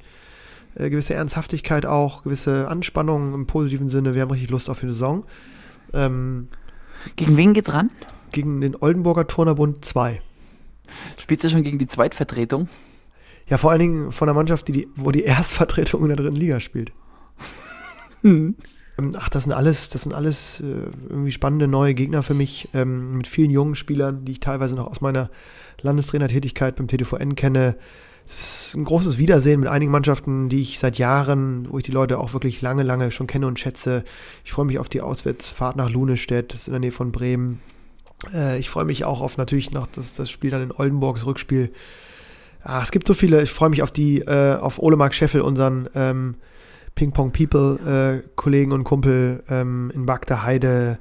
Äh, gewisse Ernsthaftigkeit auch, gewisse Anspannung im positiven Sinne. Wir haben richtig Lust auf die Saison. Ähm, Gegen wen geht's ran? gegen den Oldenburger Turnerbund 2. Spielst du schon gegen die Zweitvertretung? Ja, vor allen Dingen von einer Mannschaft, die, die, wo die Erstvertretung in der dritten Liga spielt. Mhm. Ähm, Ach, das sind alles, das sind alles äh, irgendwie spannende neue Gegner für mich, ähm, mit vielen jungen Spielern, die ich teilweise noch aus meiner Landestrainertätigkeit beim TDVN kenne. Es ist ein großes Wiedersehen mit einigen Mannschaften, die ich seit Jahren, wo ich die Leute auch wirklich lange, lange schon kenne und schätze. Ich freue mich auf die Auswärtsfahrt nach Lunestedt, das ist in der Nähe von Bremen. Äh, ich freue mich auch auf natürlich noch das, das Spiel dann in Oldenburg, das Rückspiel. Ah, es gibt so viele, ich freue mich auf die, äh, auf Ole Mark Scheffel, unseren ähm, Ping Pong People äh, Kollegen und Kumpel ähm, in Bagda Heide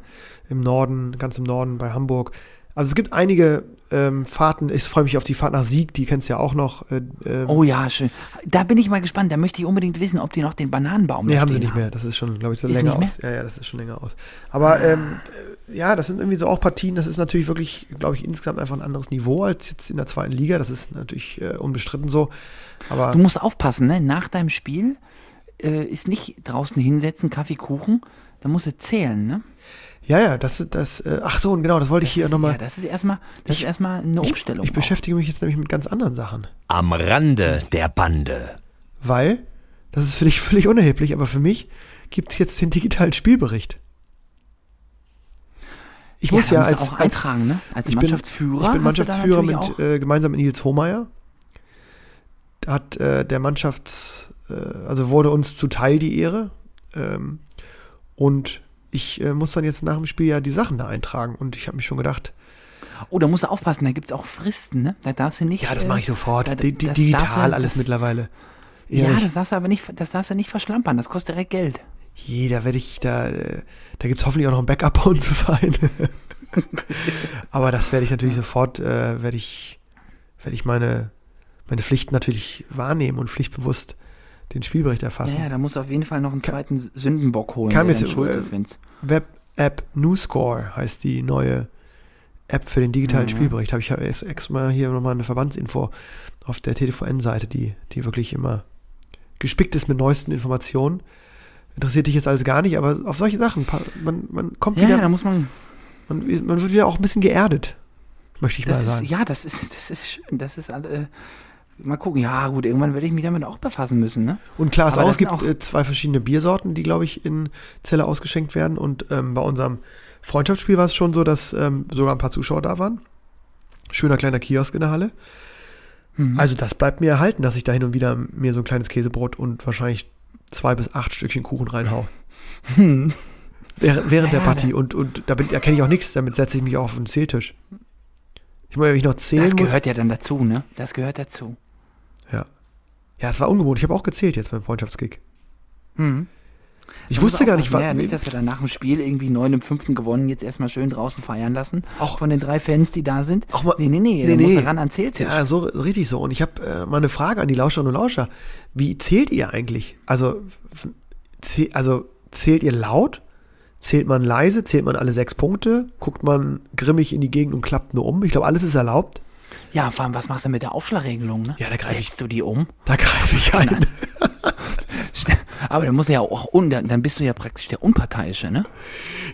im Norden, ganz im Norden bei Hamburg. Also es gibt einige ähm, Fahrten. Ich freue mich auf die Fahrt nach Sieg, die kennst du ja auch noch. Äh, ähm, Oh ja, schön. Da bin ich mal gespannt. Da möchte ich unbedingt wissen, ob die noch den Bananenbaum Nee, haben sie nicht mehr. Das ist schon, glaube ich, so Ist länger aus. Ja, ja, das ist schon länger aus. Aber ähm, äh, ja, das sind irgendwie so auch Partien. Das ist natürlich wirklich, glaube ich, insgesamt einfach ein anderes Niveau als jetzt in der zweiten Liga. Das ist natürlich äh, unbestritten so. Aber Du musst aufpassen, ne? Nach deinem Spiel äh, ist nicht draußen hinsetzen, Kaffee, Kuchen. Da musst du zählen, ne? ja, ja, das, das, äh, ach so, und genau, das wollte ich hier ist, nochmal. Ja, das ist erstmal, das ist erstmal eine Umstellung. Ich beschäftige mich jetzt nämlich mit ganz anderen Sachen. Am Rande der Bande. Weil, das ist für dich völlig unerheblich, aber für mich gibt es jetzt den digitalen Spielbericht. Ich Ja, muss ja als, auch als eintragen, ne? Als ich bin- Mannschaftsführer. ich bin du da Mannschaftsführer mit auch- äh, gemeinsam mit Nils Hohmeier. Da hat äh, der Mannschafts, also wurde uns zuteil die Ehre. Ähm, und ich äh, muss dann jetzt nach dem Spiel ja die Sachen da eintragen. Und ich habe mich schon gedacht, Oh, da musst du aufpassen, da gibt es auch Fristen, ne? Da darfst du nicht. ja, das äh, mache ich sofort. da- Di digital du- alles das- mittlerweile. Ja, Erich, das darfst du aber nicht, das darfst du nicht verschlampern. Das kostet direkt Geld. Jeder werde ich da, äh, da gibt es hoffentlich auch noch ein Backup bei uns zu Verein. Aber das werde ich natürlich sofort, äh, werde ich, werde ich meine, meine Pflichten natürlich wahrnehmen und pflichtbewusst den Spielbericht erfassen. Ja, ja, da musst du auf jeden Fall noch einen zweiten Sündenbock holen, Kam der jetzt, schuld äh, ist, wenn's. Web-App NewsScore heißt die neue App für den digitalen Mhm. Spielbericht. Habe ich ja erst extra hier nochmal eine Verbandsinfo auf der TVN-Seite, die, die wirklich immer gespickt ist mit neuesten Informationen. Interessiert dich jetzt alles gar nicht, aber auf solche Sachen, man, man kommt Ja, wieder, ja, da muss man. man, man wird wieder auch ein bisschen geerdet, möchte ich Das mal ist, sagen. ja, das ist, das ist schön. Das ist alle. Äh, mal gucken. Ja, gut, irgendwann werde ich mich damit auch befassen müssen, ne? Und klar ist auch, es gibt auch- äh, zwei verschiedene Biersorten, die, glaube ich, in Zelle ausgeschenkt werden. Und ähm, bei unserem Freundschaftsspiel war es schon so, dass ähm, sogar ein paar Zuschauer da waren. Schöner kleiner Kiosk in der Halle. Mhm. Also das bleibt mir erhalten, dass ich da hin und wieder mir so ein kleines Käsebrot und wahrscheinlich zwei bis acht Stückchen Kuchen reinhau. Hm. Während, während Ja, der Partie. Und, und da, da kenne ich auch nichts, damit setze ich mich auch auf den Zähltisch. Ich meine, wenn ich noch zählen Das muss. gehört ja dann dazu, ne? Das gehört dazu. Ja. Ja, es war ungewohnt. Ich habe auch gezählt jetzt beim Freundschaftskick. Mhm. Ich Da musst wusste gar nicht, aufpassen, wa- ja, nicht, dass wir dann nach dem Spiel irgendwie neun im fünften gewonnen, jetzt erstmal schön draußen feiern lassen. Auch- von den drei Fans, die da sind. Auch mal- nee, nee, nee, Nee, nee. musst du ran an Zähltisch. Ja, so richtig so. Und ich habe äh, mal eine Frage an die Lauscherinnen und Lauscher. Wie zählt ihr eigentlich? Also, also zählt ihr laut? Zählt man leise? Zählt man alle sechs Punkte? Guckt man grimmig in die Gegend und klappt nur um? Ich glaube, alles ist erlaubt. Ja, vor allem, was machst du mit der Aufschlagregelung, ne? Ja, da greife ich- Setzt du die um? Da greife ich ein. Aber dann musst du ja auch, un, dann dann bist du ja praktisch der Unparteiische, ne?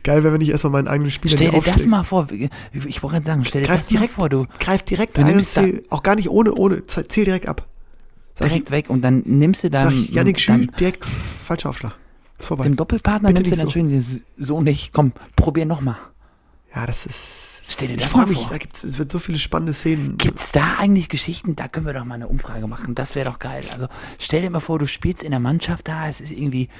Geil wäre, wenn ich erstmal meinen eigenen Spieler Stell dir das aufschläge. mal vor, ich wollte gerade sagen, stell dir Greif das direkt vor, du Greif direkt Du ein zähl, auch gar nicht ohne, ohne, zähl direkt ab. Sag direkt weg und dann nimmst du ich, sag dann, ich Janik Schü, dann direkt falscher Aufschlag. Ist vorbei. dem Doppelpartner Bitte nimmst du so. dieses, so nicht, komm, probier nochmal. Ja, das ist. Stell dir das mal mich, vor. da gibt's, es wird so viele spannende Szenen. Gibt's da eigentlich Geschichten? Da können wir doch mal eine Umfrage machen. Das wäre doch geil. Also stell dir mal vor, du spielst in der Mannschaft da, es ist irgendwie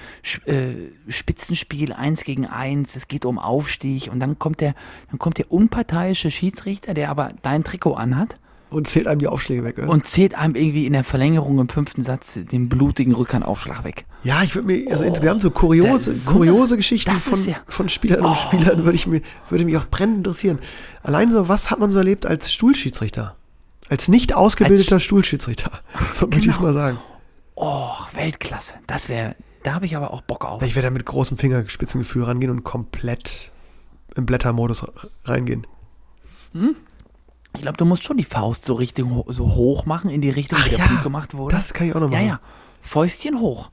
äh, Spitzenspiel, eins gegen eins, es geht um Aufstieg und dann kommt der, dann kommt der unparteiische Schiedsrichter, der aber dein Trikot anhat Und zählt einem die Aufschläge weg. Oder? und zählt einem irgendwie in der Verlängerung im fünften Satz den blutigen Rückhandaufschlag weg. ja, ich würde mir, also Oh, insgesamt so kuriose, so kuriose Geschichten von, ja- von Spielern und Oh. Spielern würde ich mir, würde mich auch brennend interessieren. Allein so, was hat man so erlebt als Stuhlschiedsrichter? Als nicht ausgebildeter Stuhlschiedsrichter. So möchte ich es Genau. mal sagen. Oh, Weltklasse. Das wäre, da habe ich aber auch Bock auf. Ich werde da mit großem Fingerspitzengefühl rangehen und komplett im Blättermodus reingehen. Ich glaube, du musst schon die Faust so Richtung so hoch machen in die Richtung, Ach wie der ja, Punkt gemacht wurde. das kann ich auch noch Ja, machen. ja. Fäustchen hoch.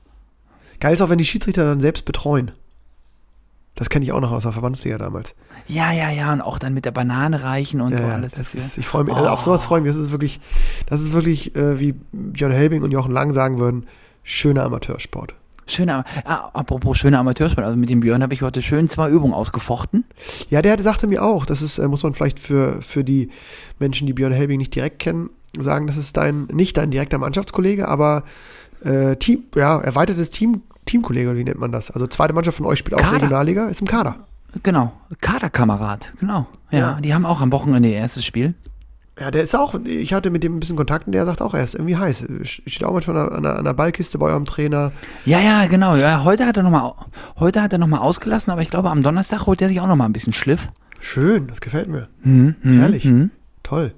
Geil ist auch, wenn die Schiedsrichter dann selbst betreuen. Das kenne ich auch noch aus der Verbandsliga damals. Ja, ja, ja, und auch dann mit der Banane reichen und Ja, so ja, alles das ist, ich freue mich, also auf sowas freue ich mich. Das ist wirklich, das ist wirklich, äh, wie Björn Helbing und Jochen Lang sagen würden, schöner Amateursport. Schöner, ah, apropos schöner Amateursport, also mit dem Björn habe ich heute schön zwei Übungen ausgefochten. Ja, der sagte mir auch, das ist, äh, muss man vielleicht für, für die Menschen, die Björn Helbing nicht direkt kennen, sagen, das ist dein, nicht dein direkter Mannschaftskollege, aber äh, Team, ja, erweitertes Team, Teamkollege, wie nennt man das? Also zweite Mannschaft von euch spielt auch Kader. Regionalliga, ist im Kader. Genau, Kaderkamerad, genau. Ja, Ja. die haben auch am Wochenende ihr erstes Spiel. Ja, der ist auch, ich hatte mit dem ein bisschen Kontakt und der sagt auch, er ist irgendwie heiß. Steht auch manchmal an der, an der Ballkiste bei eurem Trainer. Ja, ja, genau. Ja, heute hat er nochmal, heute hat er noch mal ausgelassen, aber ich glaube, am Donnerstag holt er sich auch nochmal ein bisschen Schliff. Schön, das gefällt mir. Mhm, mhm, Herrlich. mhm. Toll.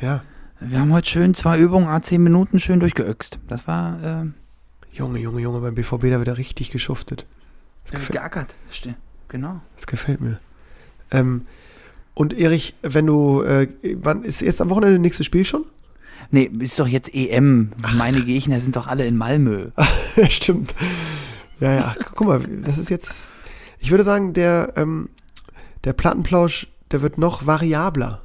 Ja. Wir haben heute schön zwei Übungen, a zehn Minuten schön durchgeöxt. Das war, äh, Junge, Junge, Junge, beim BVB, da wird er richtig geschuftet. Das geackert. Genau. das gefällt mir. Ähm, und Erich, wenn du, äh, wann ist jetzt am Wochenende das nächste Spiel schon? Nee, ist doch jetzt EM. Meine Gegner sind doch alle in Malmö. stimmt. Ja, ja, ach, guck mal, das ist jetzt, ich würde sagen, der, ähm, der Plattenplausch, der wird noch variabler.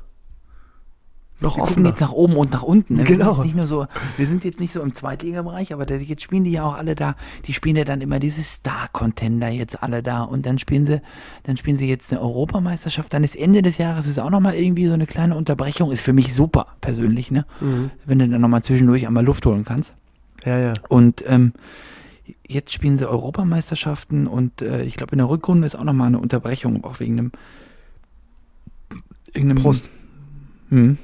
Noch Wir gucken offener. jetzt nach oben und nach unten. Ne? Wir, Genau. sind jetzt nicht nur so, wir sind jetzt nicht so im Zweitligabereich, aber da, jetzt spielen die ja auch alle da. Die spielen ja dann immer diese Star-Contender jetzt alle da. Und dann spielen sie, dann spielen sie jetzt eine Europameisterschaft. Dann ist Ende des Jahres ist auch nochmal irgendwie so eine kleine Unterbrechung. Ist für mich super, persönlich, ne? Mhm. Wenn du dann nochmal zwischendurch einmal Luft holen kannst. Ja, ja. Und ähm, jetzt spielen sie Europameisterschaften und äh, ich glaube, in der Rückrunde ist auch nochmal eine Unterbrechung, auch wegen einem. Irgendeinem, Prost. Hm.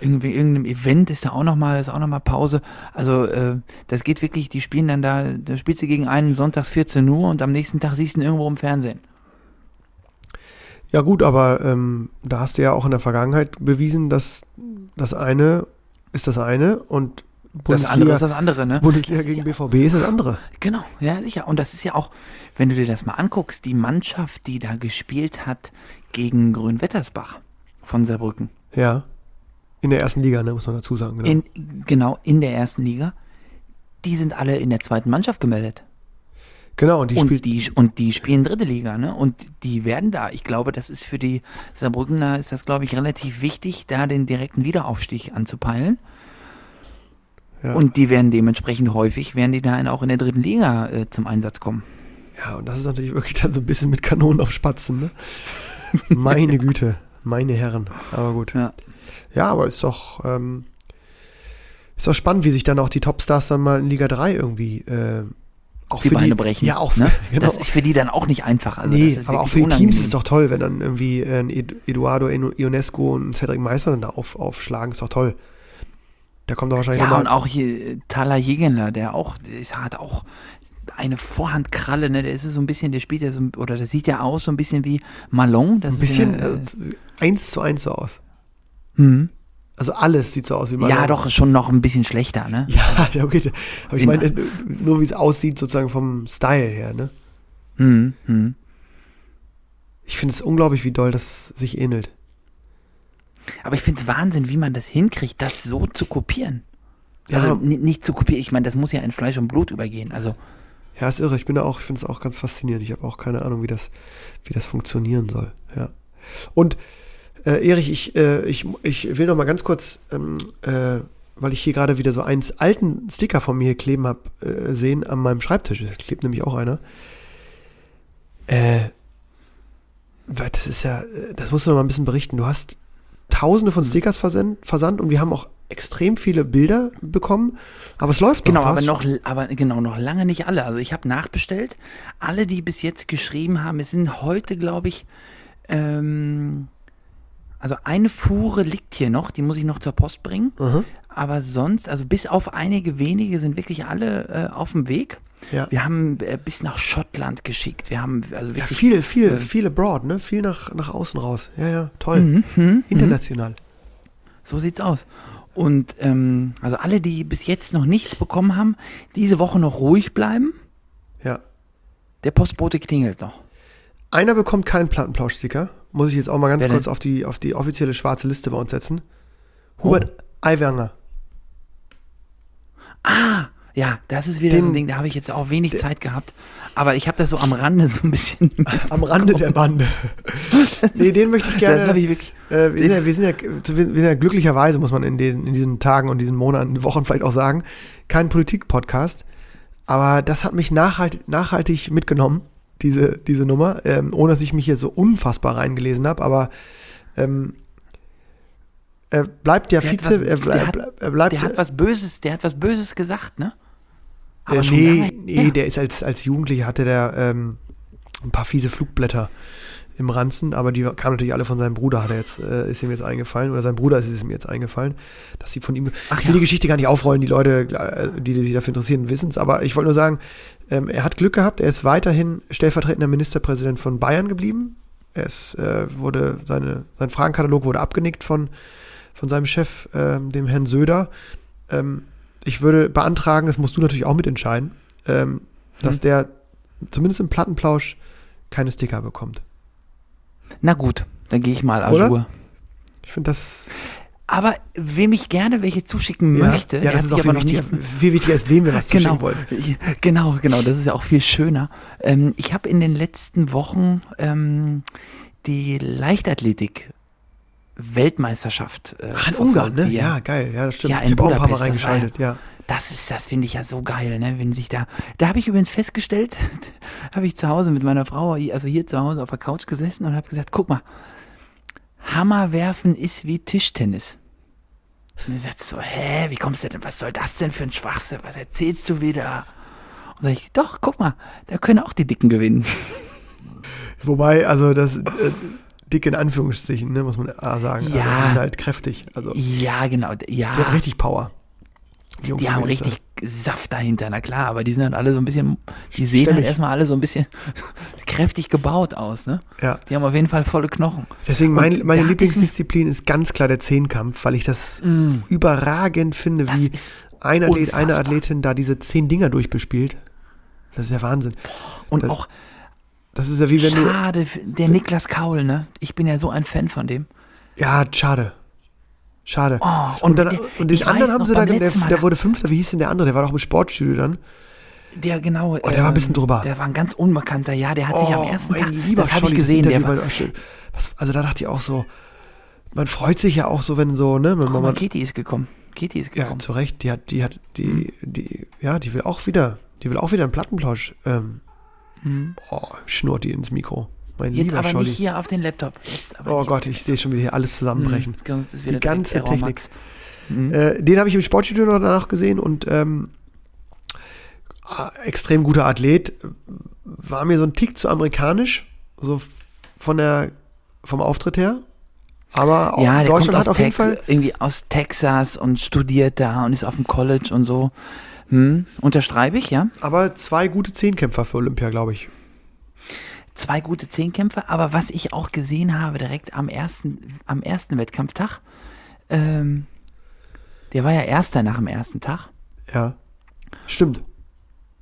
Irgendwie, irgendeinem Event ist da auch nochmal, ist auch nochmal Pause. Also äh, das geht wirklich, die spielen dann da, da spielst du gegen einen sonntags 14 Uhr und am nächsten Tag siehst du ihn irgendwo im Fernsehen. Ja gut, aber ähm, da hast du ja auch in der Vergangenheit bewiesen, dass das eine ist das eine und Das andere ist das andere, ne? Bundesliga Das gegen ja- BVB ist das andere. Genau, ja, sicher. Und das ist ja auch, wenn du dir das mal anguckst, die Mannschaft, die da gespielt hat gegen Grünwettersbach von Saarbrücken. Ja. In der ersten Liga, ne, muss man dazu sagen. Genau. In, genau, in der ersten Liga. Die sind alle in der zweiten Mannschaft gemeldet. genau, und die und, die, und die spielen dritte Liga, ne? Und die werden da, ich glaube, das ist für die Saarbrückener, ist das, glaube ich, relativ wichtig, da den direkten Wiederaufstieg anzupeilen. Ja. Und die werden dementsprechend häufig, werden die dann auch in der dritten Liga äh, zum Einsatz kommen. Ja, und das ist natürlich wirklich dann so ein bisschen mit Kanonen auf Spatzen, ne? Meine Güte, meine Herren. Aber gut. Ja. Ja, aber ist doch, ähm, ist doch spannend, wie sich dann auch die Topstars dann mal in Liga 3 irgendwie äh, auch die für Beine die brechen. Ja, auch für, ne? genau. Das ist für die dann auch nicht einfach. Also nee, aber auch für die Teams ist es doch toll, wenn dann irgendwie äh, Eduardo Ionesco und Cedric Meister dann da auf, aufschlagen, ist doch toll. Der kommt doch wahrscheinlich Ja, und auch hier äh, Thala Jägenler, der auch, der hat auch eine Vorhandkralle, ne? Der ist so ein bisschen, der spielt ja so, oder der sieht ja aus so ein bisschen wie Malone. Das ein bisschen ja, äh, äh, eins zu eins so aus. Hm. Also alles sieht so aus wie Ja, Madonna. doch, schon noch ein bisschen schlechter, ne? Ja, ja, okay. Aber ich In- meine, nur wie es aussieht, sozusagen vom Style her, ne? Hm, hm. Ich finde es unglaublich, wie doll das sich ähnelt. Aber ich finde es Wahnsinn, wie man das hinkriegt, das so zu kopieren. Ja, Also ni- nicht zu kopieren, ich meine, das muss ja in Fleisch und Blut übergehen. Also, ja, ist irre. Ich bin da auch, ich finde es auch ganz faszinierend. Ich habe auch keine Ahnung, wie das, wie das funktionieren soll. Ja. Und äh, Erich, ich, äh, ich, ich will noch mal ganz kurz, ähm, äh, weil ich hier gerade wieder so einen alten Sticker von mir kleben habe, äh, sehen an meinem Schreibtisch. Es klebt nämlich auch einer. Äh, weil das ist ja, äh, das musst du noch mal ein bisschen berichten. Du hast tausende von Stickers versendt, versandt und wir haben auch extrem viele Bilder bekommen, aber es läuft noch. genau, aber noch, aber genau, noch lange nicht alle. Also ich habe nachbestellt. Alle, die bis jetzt geschrieben haben, es sind heute, glaube ich, ähm, also eine Fuhre liegt hier noch, die muss ich noch zur Post bringen. Aha. Aber sonst, also bis auf einige wenige sind wirklich alle äh, auf dem Weg. Ja. Wir haben äh, bis nach Schottland geschickt. Wir haben also Ja, wirklich viel, viel, äh, viel abroad, ne? Viel nach, nach außen raus. Ja, ja, toll. Mhm, mhm, International. So sieht's aus. Und ähm, also alle, die bis jetzt noch nichts bekommen haben, diese Woche noch ruhig bleiben. Ja. Der Postbote klingelt noch. Einer bekommt keinen Plattenplauschsticker. Muss ich jetzt auch mal ganz Wer kurz denn? auf die, auf die offizielle schwarze Liste bei uns setzen. Hubert Aiwanger. Ja, das ist wieder Den- so ein Ding, da habe ich jetzt auch wenig Zeit gehabt. Aber ich habe das so am Rande so ein bisschen. Am Rande der Bande. nee, den möchte ich gerne. Ich wirklich. Äh, wir, sind ja, wir, sind ja, wir sind ja glücklicherweise, muss man in, den, in diesen Tagen und diesen Monaten, Wochen vielleicht auch sagen, kein Politik-Podcast. Aber das hat mich nachhaltig, nachhaltig mitgenommen, diese, diese Nummer, ähm, ohne dass ich mich hier so unfassbar reingelesen habe. Aber ähm, er bleibt ja Der hat Vize, was- er, der bleib, hat- bleib- er bleibt. Der hat was Böses, der hat was Böses gesagt, ne? äh, schon nee, nee, der ist als, als Jugendlicher hatte der ähm, ein paar fiese Flugblätter im Ranzen, aber die kamen natürlich alle von seinem Bruder, hat er jetzt, äh, ist ihm jetzt eingefallen, oder sein Bruder ist es ihm jetzt eingefallen, dass sie von ihm. Ach ich will ja. die Geschichte gar nicht aufrollen, die Leute, äh, die, die sich dafür interessieren, wissen es, aber ich wollte nur sagen, ähm, er hat Glück gehabt, er ist weiterhin stellvertretender Ministerpräsident von Bayern geblieben. Ist, äh, wurde, seine, sein Fragenkatalog wurde abgenickt von, von seinem Chef, ähm, dem Herrn Söder. Ähm, ich würde beantragen, das musst du natürlich auch mitentscheiden, ähm, dass Hm. der zumindest im Plattenplausch keine Sticker bekommt. Na gut, dann gehe ich mal à Oder? Ich finde das. Aber wem ich gerne welche zuschicken möchte, ja, das ist auch viel nicht viel wichtiger ist, wem wir was genau, zuschicken wollen. Genau, genau, das ist ja auch viel schöner. Ähm, ich habe in den letzten Wochen ähm, die Leichtathletik Weltmeisterschaft. Äh, Ach, in Ungarn, ne? die Ja, geil. Ja, das stimmt. Ja, ich in habe auch ein paar Mal ja- reingeschaltet, ja. Das ist, das finde ich ja so geil, ne? Wenn sich da. Da habe ich übrigens festgestellt, habe ich zu Hause mit meiner Frau, also hier zu Hause auf der Couch gesessen und habe gesagt, guck mal, Hammerwerfen ist wie Tischtennis. Und sie sagt so, hä, wie kommst du denn, was soll das denn für ein Schwachsinn? Was erzählst du wieder? Und sag ich, doch, guck mal, da können auch die Dicken gewinnen. Wobei, also das äh, dick in Anführungsstrichen, ne, muss man sagen. Also, Ja. die sind halt kräftig. Also, die Ja, genau, ja. haben richtig Power. Die und haben richtig Saft dahinter, na klar, aber die sind halt alle so ein bisschen, die sehen Stämmig. halt erstmal alle so ein bisschen kräftig gebaut aus, ne? Ja. Die haben auf jeden Fall volle Knochen. Deswegen mein, meine da ist Lieblingsdisziplin ist ganz klar der Zehnkampf, weil ich das überragend finde, Das wie ein Athlet, eine. Athletin da diese zehn Dinger durchbespielt. Das ist ja Wahnsinn. Und Das- auch Das ist ja wie wenn du. schade, für- der Niklas Kaul, ne? Ich bin ja so ein Fan von dem. Ja, schade. Schade. Oh, und, und dann, und den anderen haben sie da, der, der wurde Fünfter, wie hieß denn der andere? Der war doch im Sportstudio dann. Der genau. Oh, der war ein bisschen drüber. Der war ein ganz unbekannter, ja, der hat sich am ersten mein Tag, lieber das habe ich gesehen, der war. Was, also da dachte ich auch so, man freut sich ja auch so, wenn so, ne, wenn Guck man, Katie ist gekommen. Katie ist ja, gekommen. zu Recht, die hat, die hat, die, die, ja, die will auch wieder, die will auch wieder einen Plattenplausch, ähm, oh, schnurrt die ins Mikro. Mein Hm. Jetzt lieber aber Scholli. nicht hier auf den Laptop. Jetzt aber Oh. Gott, ich sehe schon wieder hier alles zusammenbrechen. Hm, sonst ist Die ganze Technik. Max. Hm. Äh, den habe ich im Sportstudio noch danach gesehen und ähm, ah, extrem guter Athlet. War mir so ein Tick zu amerikanisch, so von der, vom Auftritt her. Aber auch Ja, der Deutschland kommt hat auf jeden Tex Fall. irgendwie aus Texas und studiert da und ist auf dem College und so. Hm, unterschreibe ich, ja. Aber zwei gute Zehnkämpfer für Olympia, glaube ich. Zwei gute Zehnkämpfe, aber was ich auch gesehen habe direkt am ersten, am ersten Wettkampftag, ähm, der war ja Erster nach dem ersten Tag. Ja. Stimmt.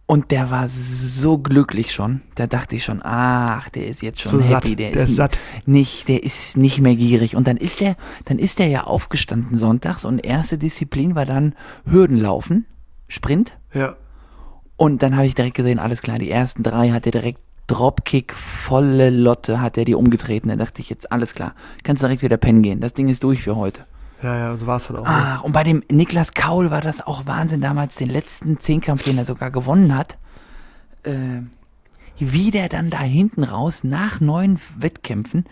Und der war so glücklich schon. Da dachte ich schon, ach, der ist jetzt schon So happy. satt. Der, Der ist, ist satt. nicht, der ist nicht mehr gierig. Und dann ist der, dann ist der ja aufgestanden sonntags und erste Disziplin war dann Hürdenlaufen, Sprint. Ja. Und dann habe ich direkt gesehen, alles klar, die ersten drei hat er direkt Dropkick, volle Lotte, hat er die umgetreten. Da dachte ich jetzt, alles klar, kannst direkt wieder pennen gehen. Das Ding ist durch für heute. Ja, ja, so war es dann auch. Ach, und bei dem Niklas Kaul war das auch Wahnsinn damals, den letzten Zehnkampf, den er sogar gewonnen hat. Äh, wie der dann da hinten raus nach neun Wettkämpfen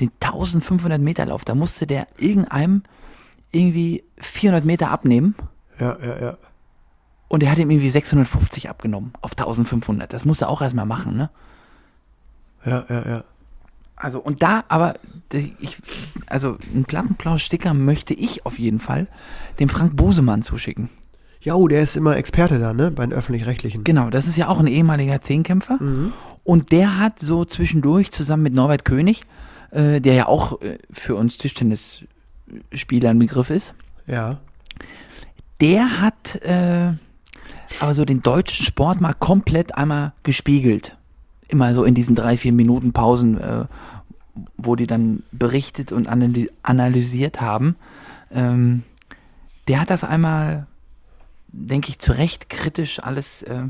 den 1500 Meter Lauf, da musste der irgendeinem irgendwie 400 Meter abnehmen Ja, ja, ja. und er hat ihm irgendwie 650 abgenommen auf 1500. Das musste er auch erstmal machen, ne? Ja, ja, ja. Also und da, aber ich, also einen Plattenplausch-Sticker möchte ich auf jeden Fall dem Frank Bosemann zuschicken. Ja, oh, der ist immer Experte da, ne? Bei den Öffentlich-Rechtlichen. Genau, das ist ja auch ein ehemaliger Zehnkämpfer. Mhm. Und der hat so zwischendurch zusammen mit Norbert König, äh, der ja auch äh, für uns Tischtennisspieler ein Begriff ist, Ja. der hat äh, aber so den deutschen Sport mal komplett einmal gespiegelt. Immer so in diesen drei, vier Minuten Pausen, äh, wo die dann berichtet und analy analysiert haben. Ähm, der hat das einmal, denke ich, zu Recht kritisch alles äh,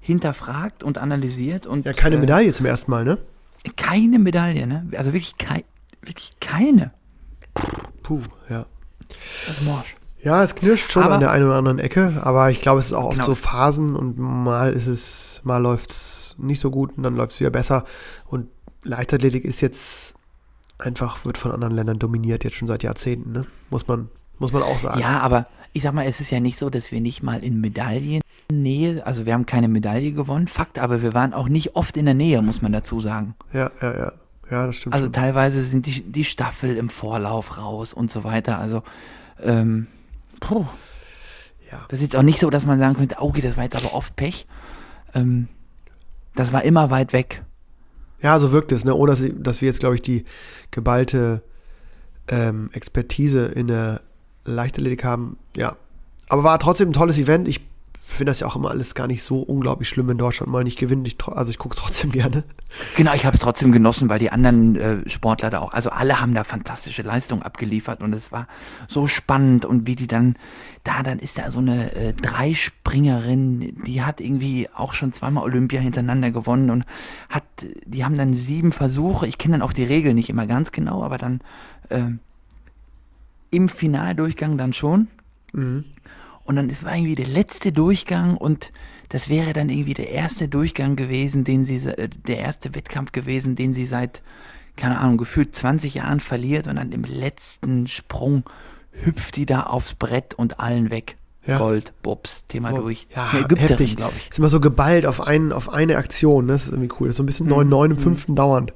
hinterfragt und analysiert. Und, Ja, keine äh, Medaille zum ersten Mal, ne? Keine Medaille, ne? Also wirklich, kei wirklich keine. Puh, ja. Das ist morsch. Ja, es knirscht schon Aber- an der einen oder anderen Ecke, aber ich glaube, es ist auch oft Genau. so Phasen und mal ist es, mal läuft es nicht so gut und dann läuft es wieder besser. Und Leichtathletik ist jetzt einfach, wird von anderen Ländern dominiert, jetzt schon seit Jahrzehnten, ne? Muss man, muss man auch sagen. Ja, aber ich sag mal, es ist ja nicht so, dass wir nicht mal in Medaillennähe, also wir haben keine Medaille gewonnen, Fakt, aber wir waren auch nicht oft in der Nähe, muss man dazu sagen. Ja, ja, ja. Ja, das stimmt Also schon. teilweise sind die, die Staffel im Vorlauf raus und so weiter. Also, ähm, puh. Ja. Das ist jetzt auch nicht so, dass man sagen könnte, okay, das war jetzt aber oft Pech. Ähm, das war immer weit weg. Ja, so wirkt es, ne? ohne dass, dass wir jetzt, glaube ich, die geballte ähm, Expertise in der Leichtathletik haben. Ja, aber war trotzdem ein tolles Event. Ich finde das ja auch immer alles gar nicht so unglaublich schlimm, wenn Deutschland mal nicht gewinnt. Ich, also ich gucke es trotzdem gerne. Genau, ich habe es trotzdem genossen, weil die anderen äh, Sportler da auch, also alle haben da fantastische Leistungen abgeliefert und es war so spannend und wie die dann, da dann ist da so eine äh, Dreispringerin, die hat irgendwie auch schon zweimal Olympia hintereinander gewonnen und hat, die haben dann sieben Versuche, ich kenne dann auch die Regeln nicht immer ganz genau, aber dann äh, im Finaldurchgang dann schon Mhm. Und dann war irgendwie der letzte Durchgang und das wäre dann irgendwie der erste Durchgang gewesen, den sie, äh, der erste Wettkampf gewesen, den sie seit, keine Ahnung, gefühlt 20 Jahren verliert und dann im letzten Sprung hüpft die da aufs Brett und allen weg. Ja. Gold, Bobs, Thema Wow. durch. Ja, Eine Ägypterin, heftig. glaube ich. Ist immer so geballt auf, einen, auf eine Aktion. Ne? Das ist irgendwie cool. Das ist so ein bisschen Mhm. 9-9 im fünften dauernd.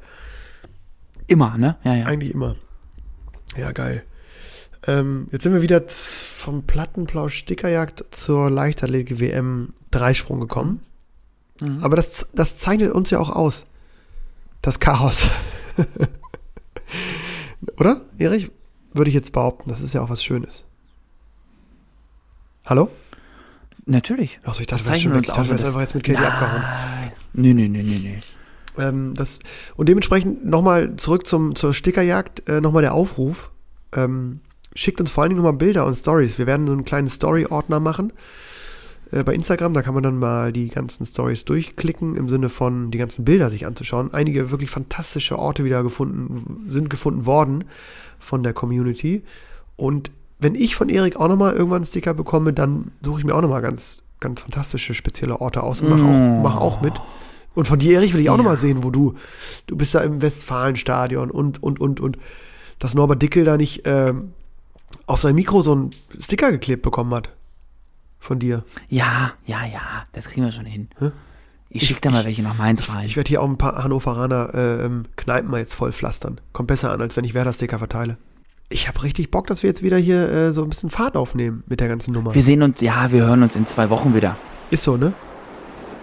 Immer, ne? Ja, ja. Eigentlich immer. Ja, geil. Ähm, jetzt sind wir wieder vom Plattenplausch Stickerjagd zur Leichtathletik WM Dreisprung gekommen. Mhm. Aber das, das zeichnet uns ja auch aus. Das Chaos. Oder, Erich? Würde ich jetzt behaupten. Das ist ja auch was Schönes. Hallo? Natürlich. Achso, ich Das dachte, zeichnet schon weg. Ich dachte, das- einfach jetzt mit Katie Nein. abgehauen. Nee, nee, nee, nee, nee. Ähm, das, und dementsprechend nochmal zurück zum, zur Stickerjagd, äh, nochmal der Aufruf. Ähm, schickt uns vor allen Dingen nochmal Bilder und Stories. Wir werden so einen kleinen Story-Ordner machen äh, bei Instagram. Da kann man dann mal die ganzen Stories durchklicken, im Sinne von die ganzen Bilder sich anzuschauen. Einige wirklich fantastische Orte wieder gefunden, sind gefunden worden von der Community. Und wenn ich von Erik auch nochmal irgendwann einen Sticker bekomme, dann suche ich mir auch nochmal ganz, ganz fantastische, spezielle Orte aus und mache auch, mach auch mit. Und von dir, Erich, will ich auch Ja. noch mal sehen, wo du, du bist da im Westfalenstadion und, und, und, und, dass Norbert Dickel da nicht ähm, auf sein Mikro so einen Sticker geklebt bekommen hat. Von dir. Ja, ja, ja, das kriegen wir schon hin. Hä? Ich Ich- schicke da mal ich- welche nach Mainz rein. Ich werde hier auch ein paar Hannoveraner äh, ähm, Kneipen mal jetzt voll pflastern. Kommt besser an, als wenn ich Werder-Sticker verteile. Ich habe richtig Bock, dass wir jetzt wieder hier äh, so ein bisschen Fahrt aufnehmen mit der ganzen Nummer. wir sehen uns, ja, wir hören uns in zwei Wochen wieder. Ist so, ne?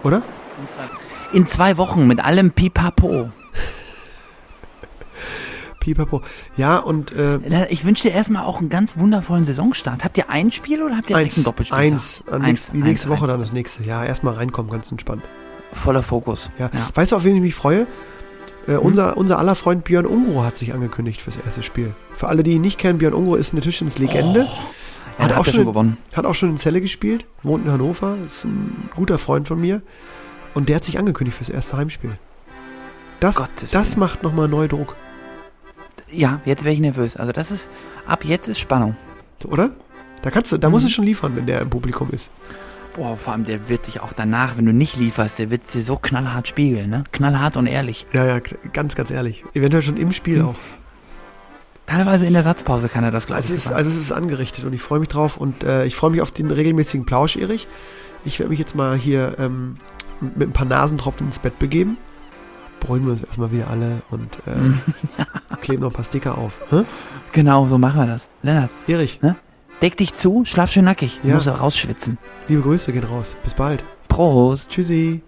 Oder? In zwei, in zwei Wochen mit allem Pipapo. Pipapo. Ja, und äh, Ich wünsche dir erstmal auch einen ganz wundervollen Saisonstart. Habt ihr ein Spiel oder habt ihr eins, ein Doppelspiel? eins, am nächsten, die nächste Woche eins. dann das nächste. Ja, erstmal reinkommen, ganz entspannt. Voller Fokus. Ja. Weißt du, auf wen ich mich freue? Äh, unser, unser aller Freund Björn Ungro hat sich angekündigt fürs erste Spiel. Für alle, die ihn nicht kennen, Björn Ungro ist eine Tischtennis-Legende. Ja, da habt ihr schon gewonnen. Hat auch schon in Celle gespielt, wohnt in Hannover, ist ein guter Freund von mir. Und der hat sich angekündigt fürs erste Heimspiel. Das, Gottes das Willen. macht nochmal neu Druck, Ja, jetzt wäre ich nervös. Also das ist, ab jetzt ist Spannung. oder? Da kannst du, da Mhm. musst du schon liefern, wenn der im Publikum ist. Boah, vor allem der wird dich auch danach, wenn du nicht lieferst, der wird dir so knallhart spiegeln, ne? Knallhart und ehrlich. Ja, ja, ganz, ganz ehrlich. Eventuell schon im Spiel Mhm. auch. Teilweise in der Satzpause kann er das, glaube ich. Also es, ist, sogar. also es ist angerichtet und ich freue mich drauf und äh, ich freue mich auf den regelmäßigen Plausch, Erich. Ich werde mich jetzt mal hier ähm, mit ein paar Nasentropfen ins Bett begeben. Beruhigen wir uns erstmal wieder alle und äh, Mhm. kleben noch ein paar Sticker auf. Hä? Genau, so machen wir das. Lennart, Erich, deck dich zu, schlaf schön nackig. Ja. Muss rausschwitzen. liebe Grüße gehen raus. Bis bald. Prost. Tschüssi.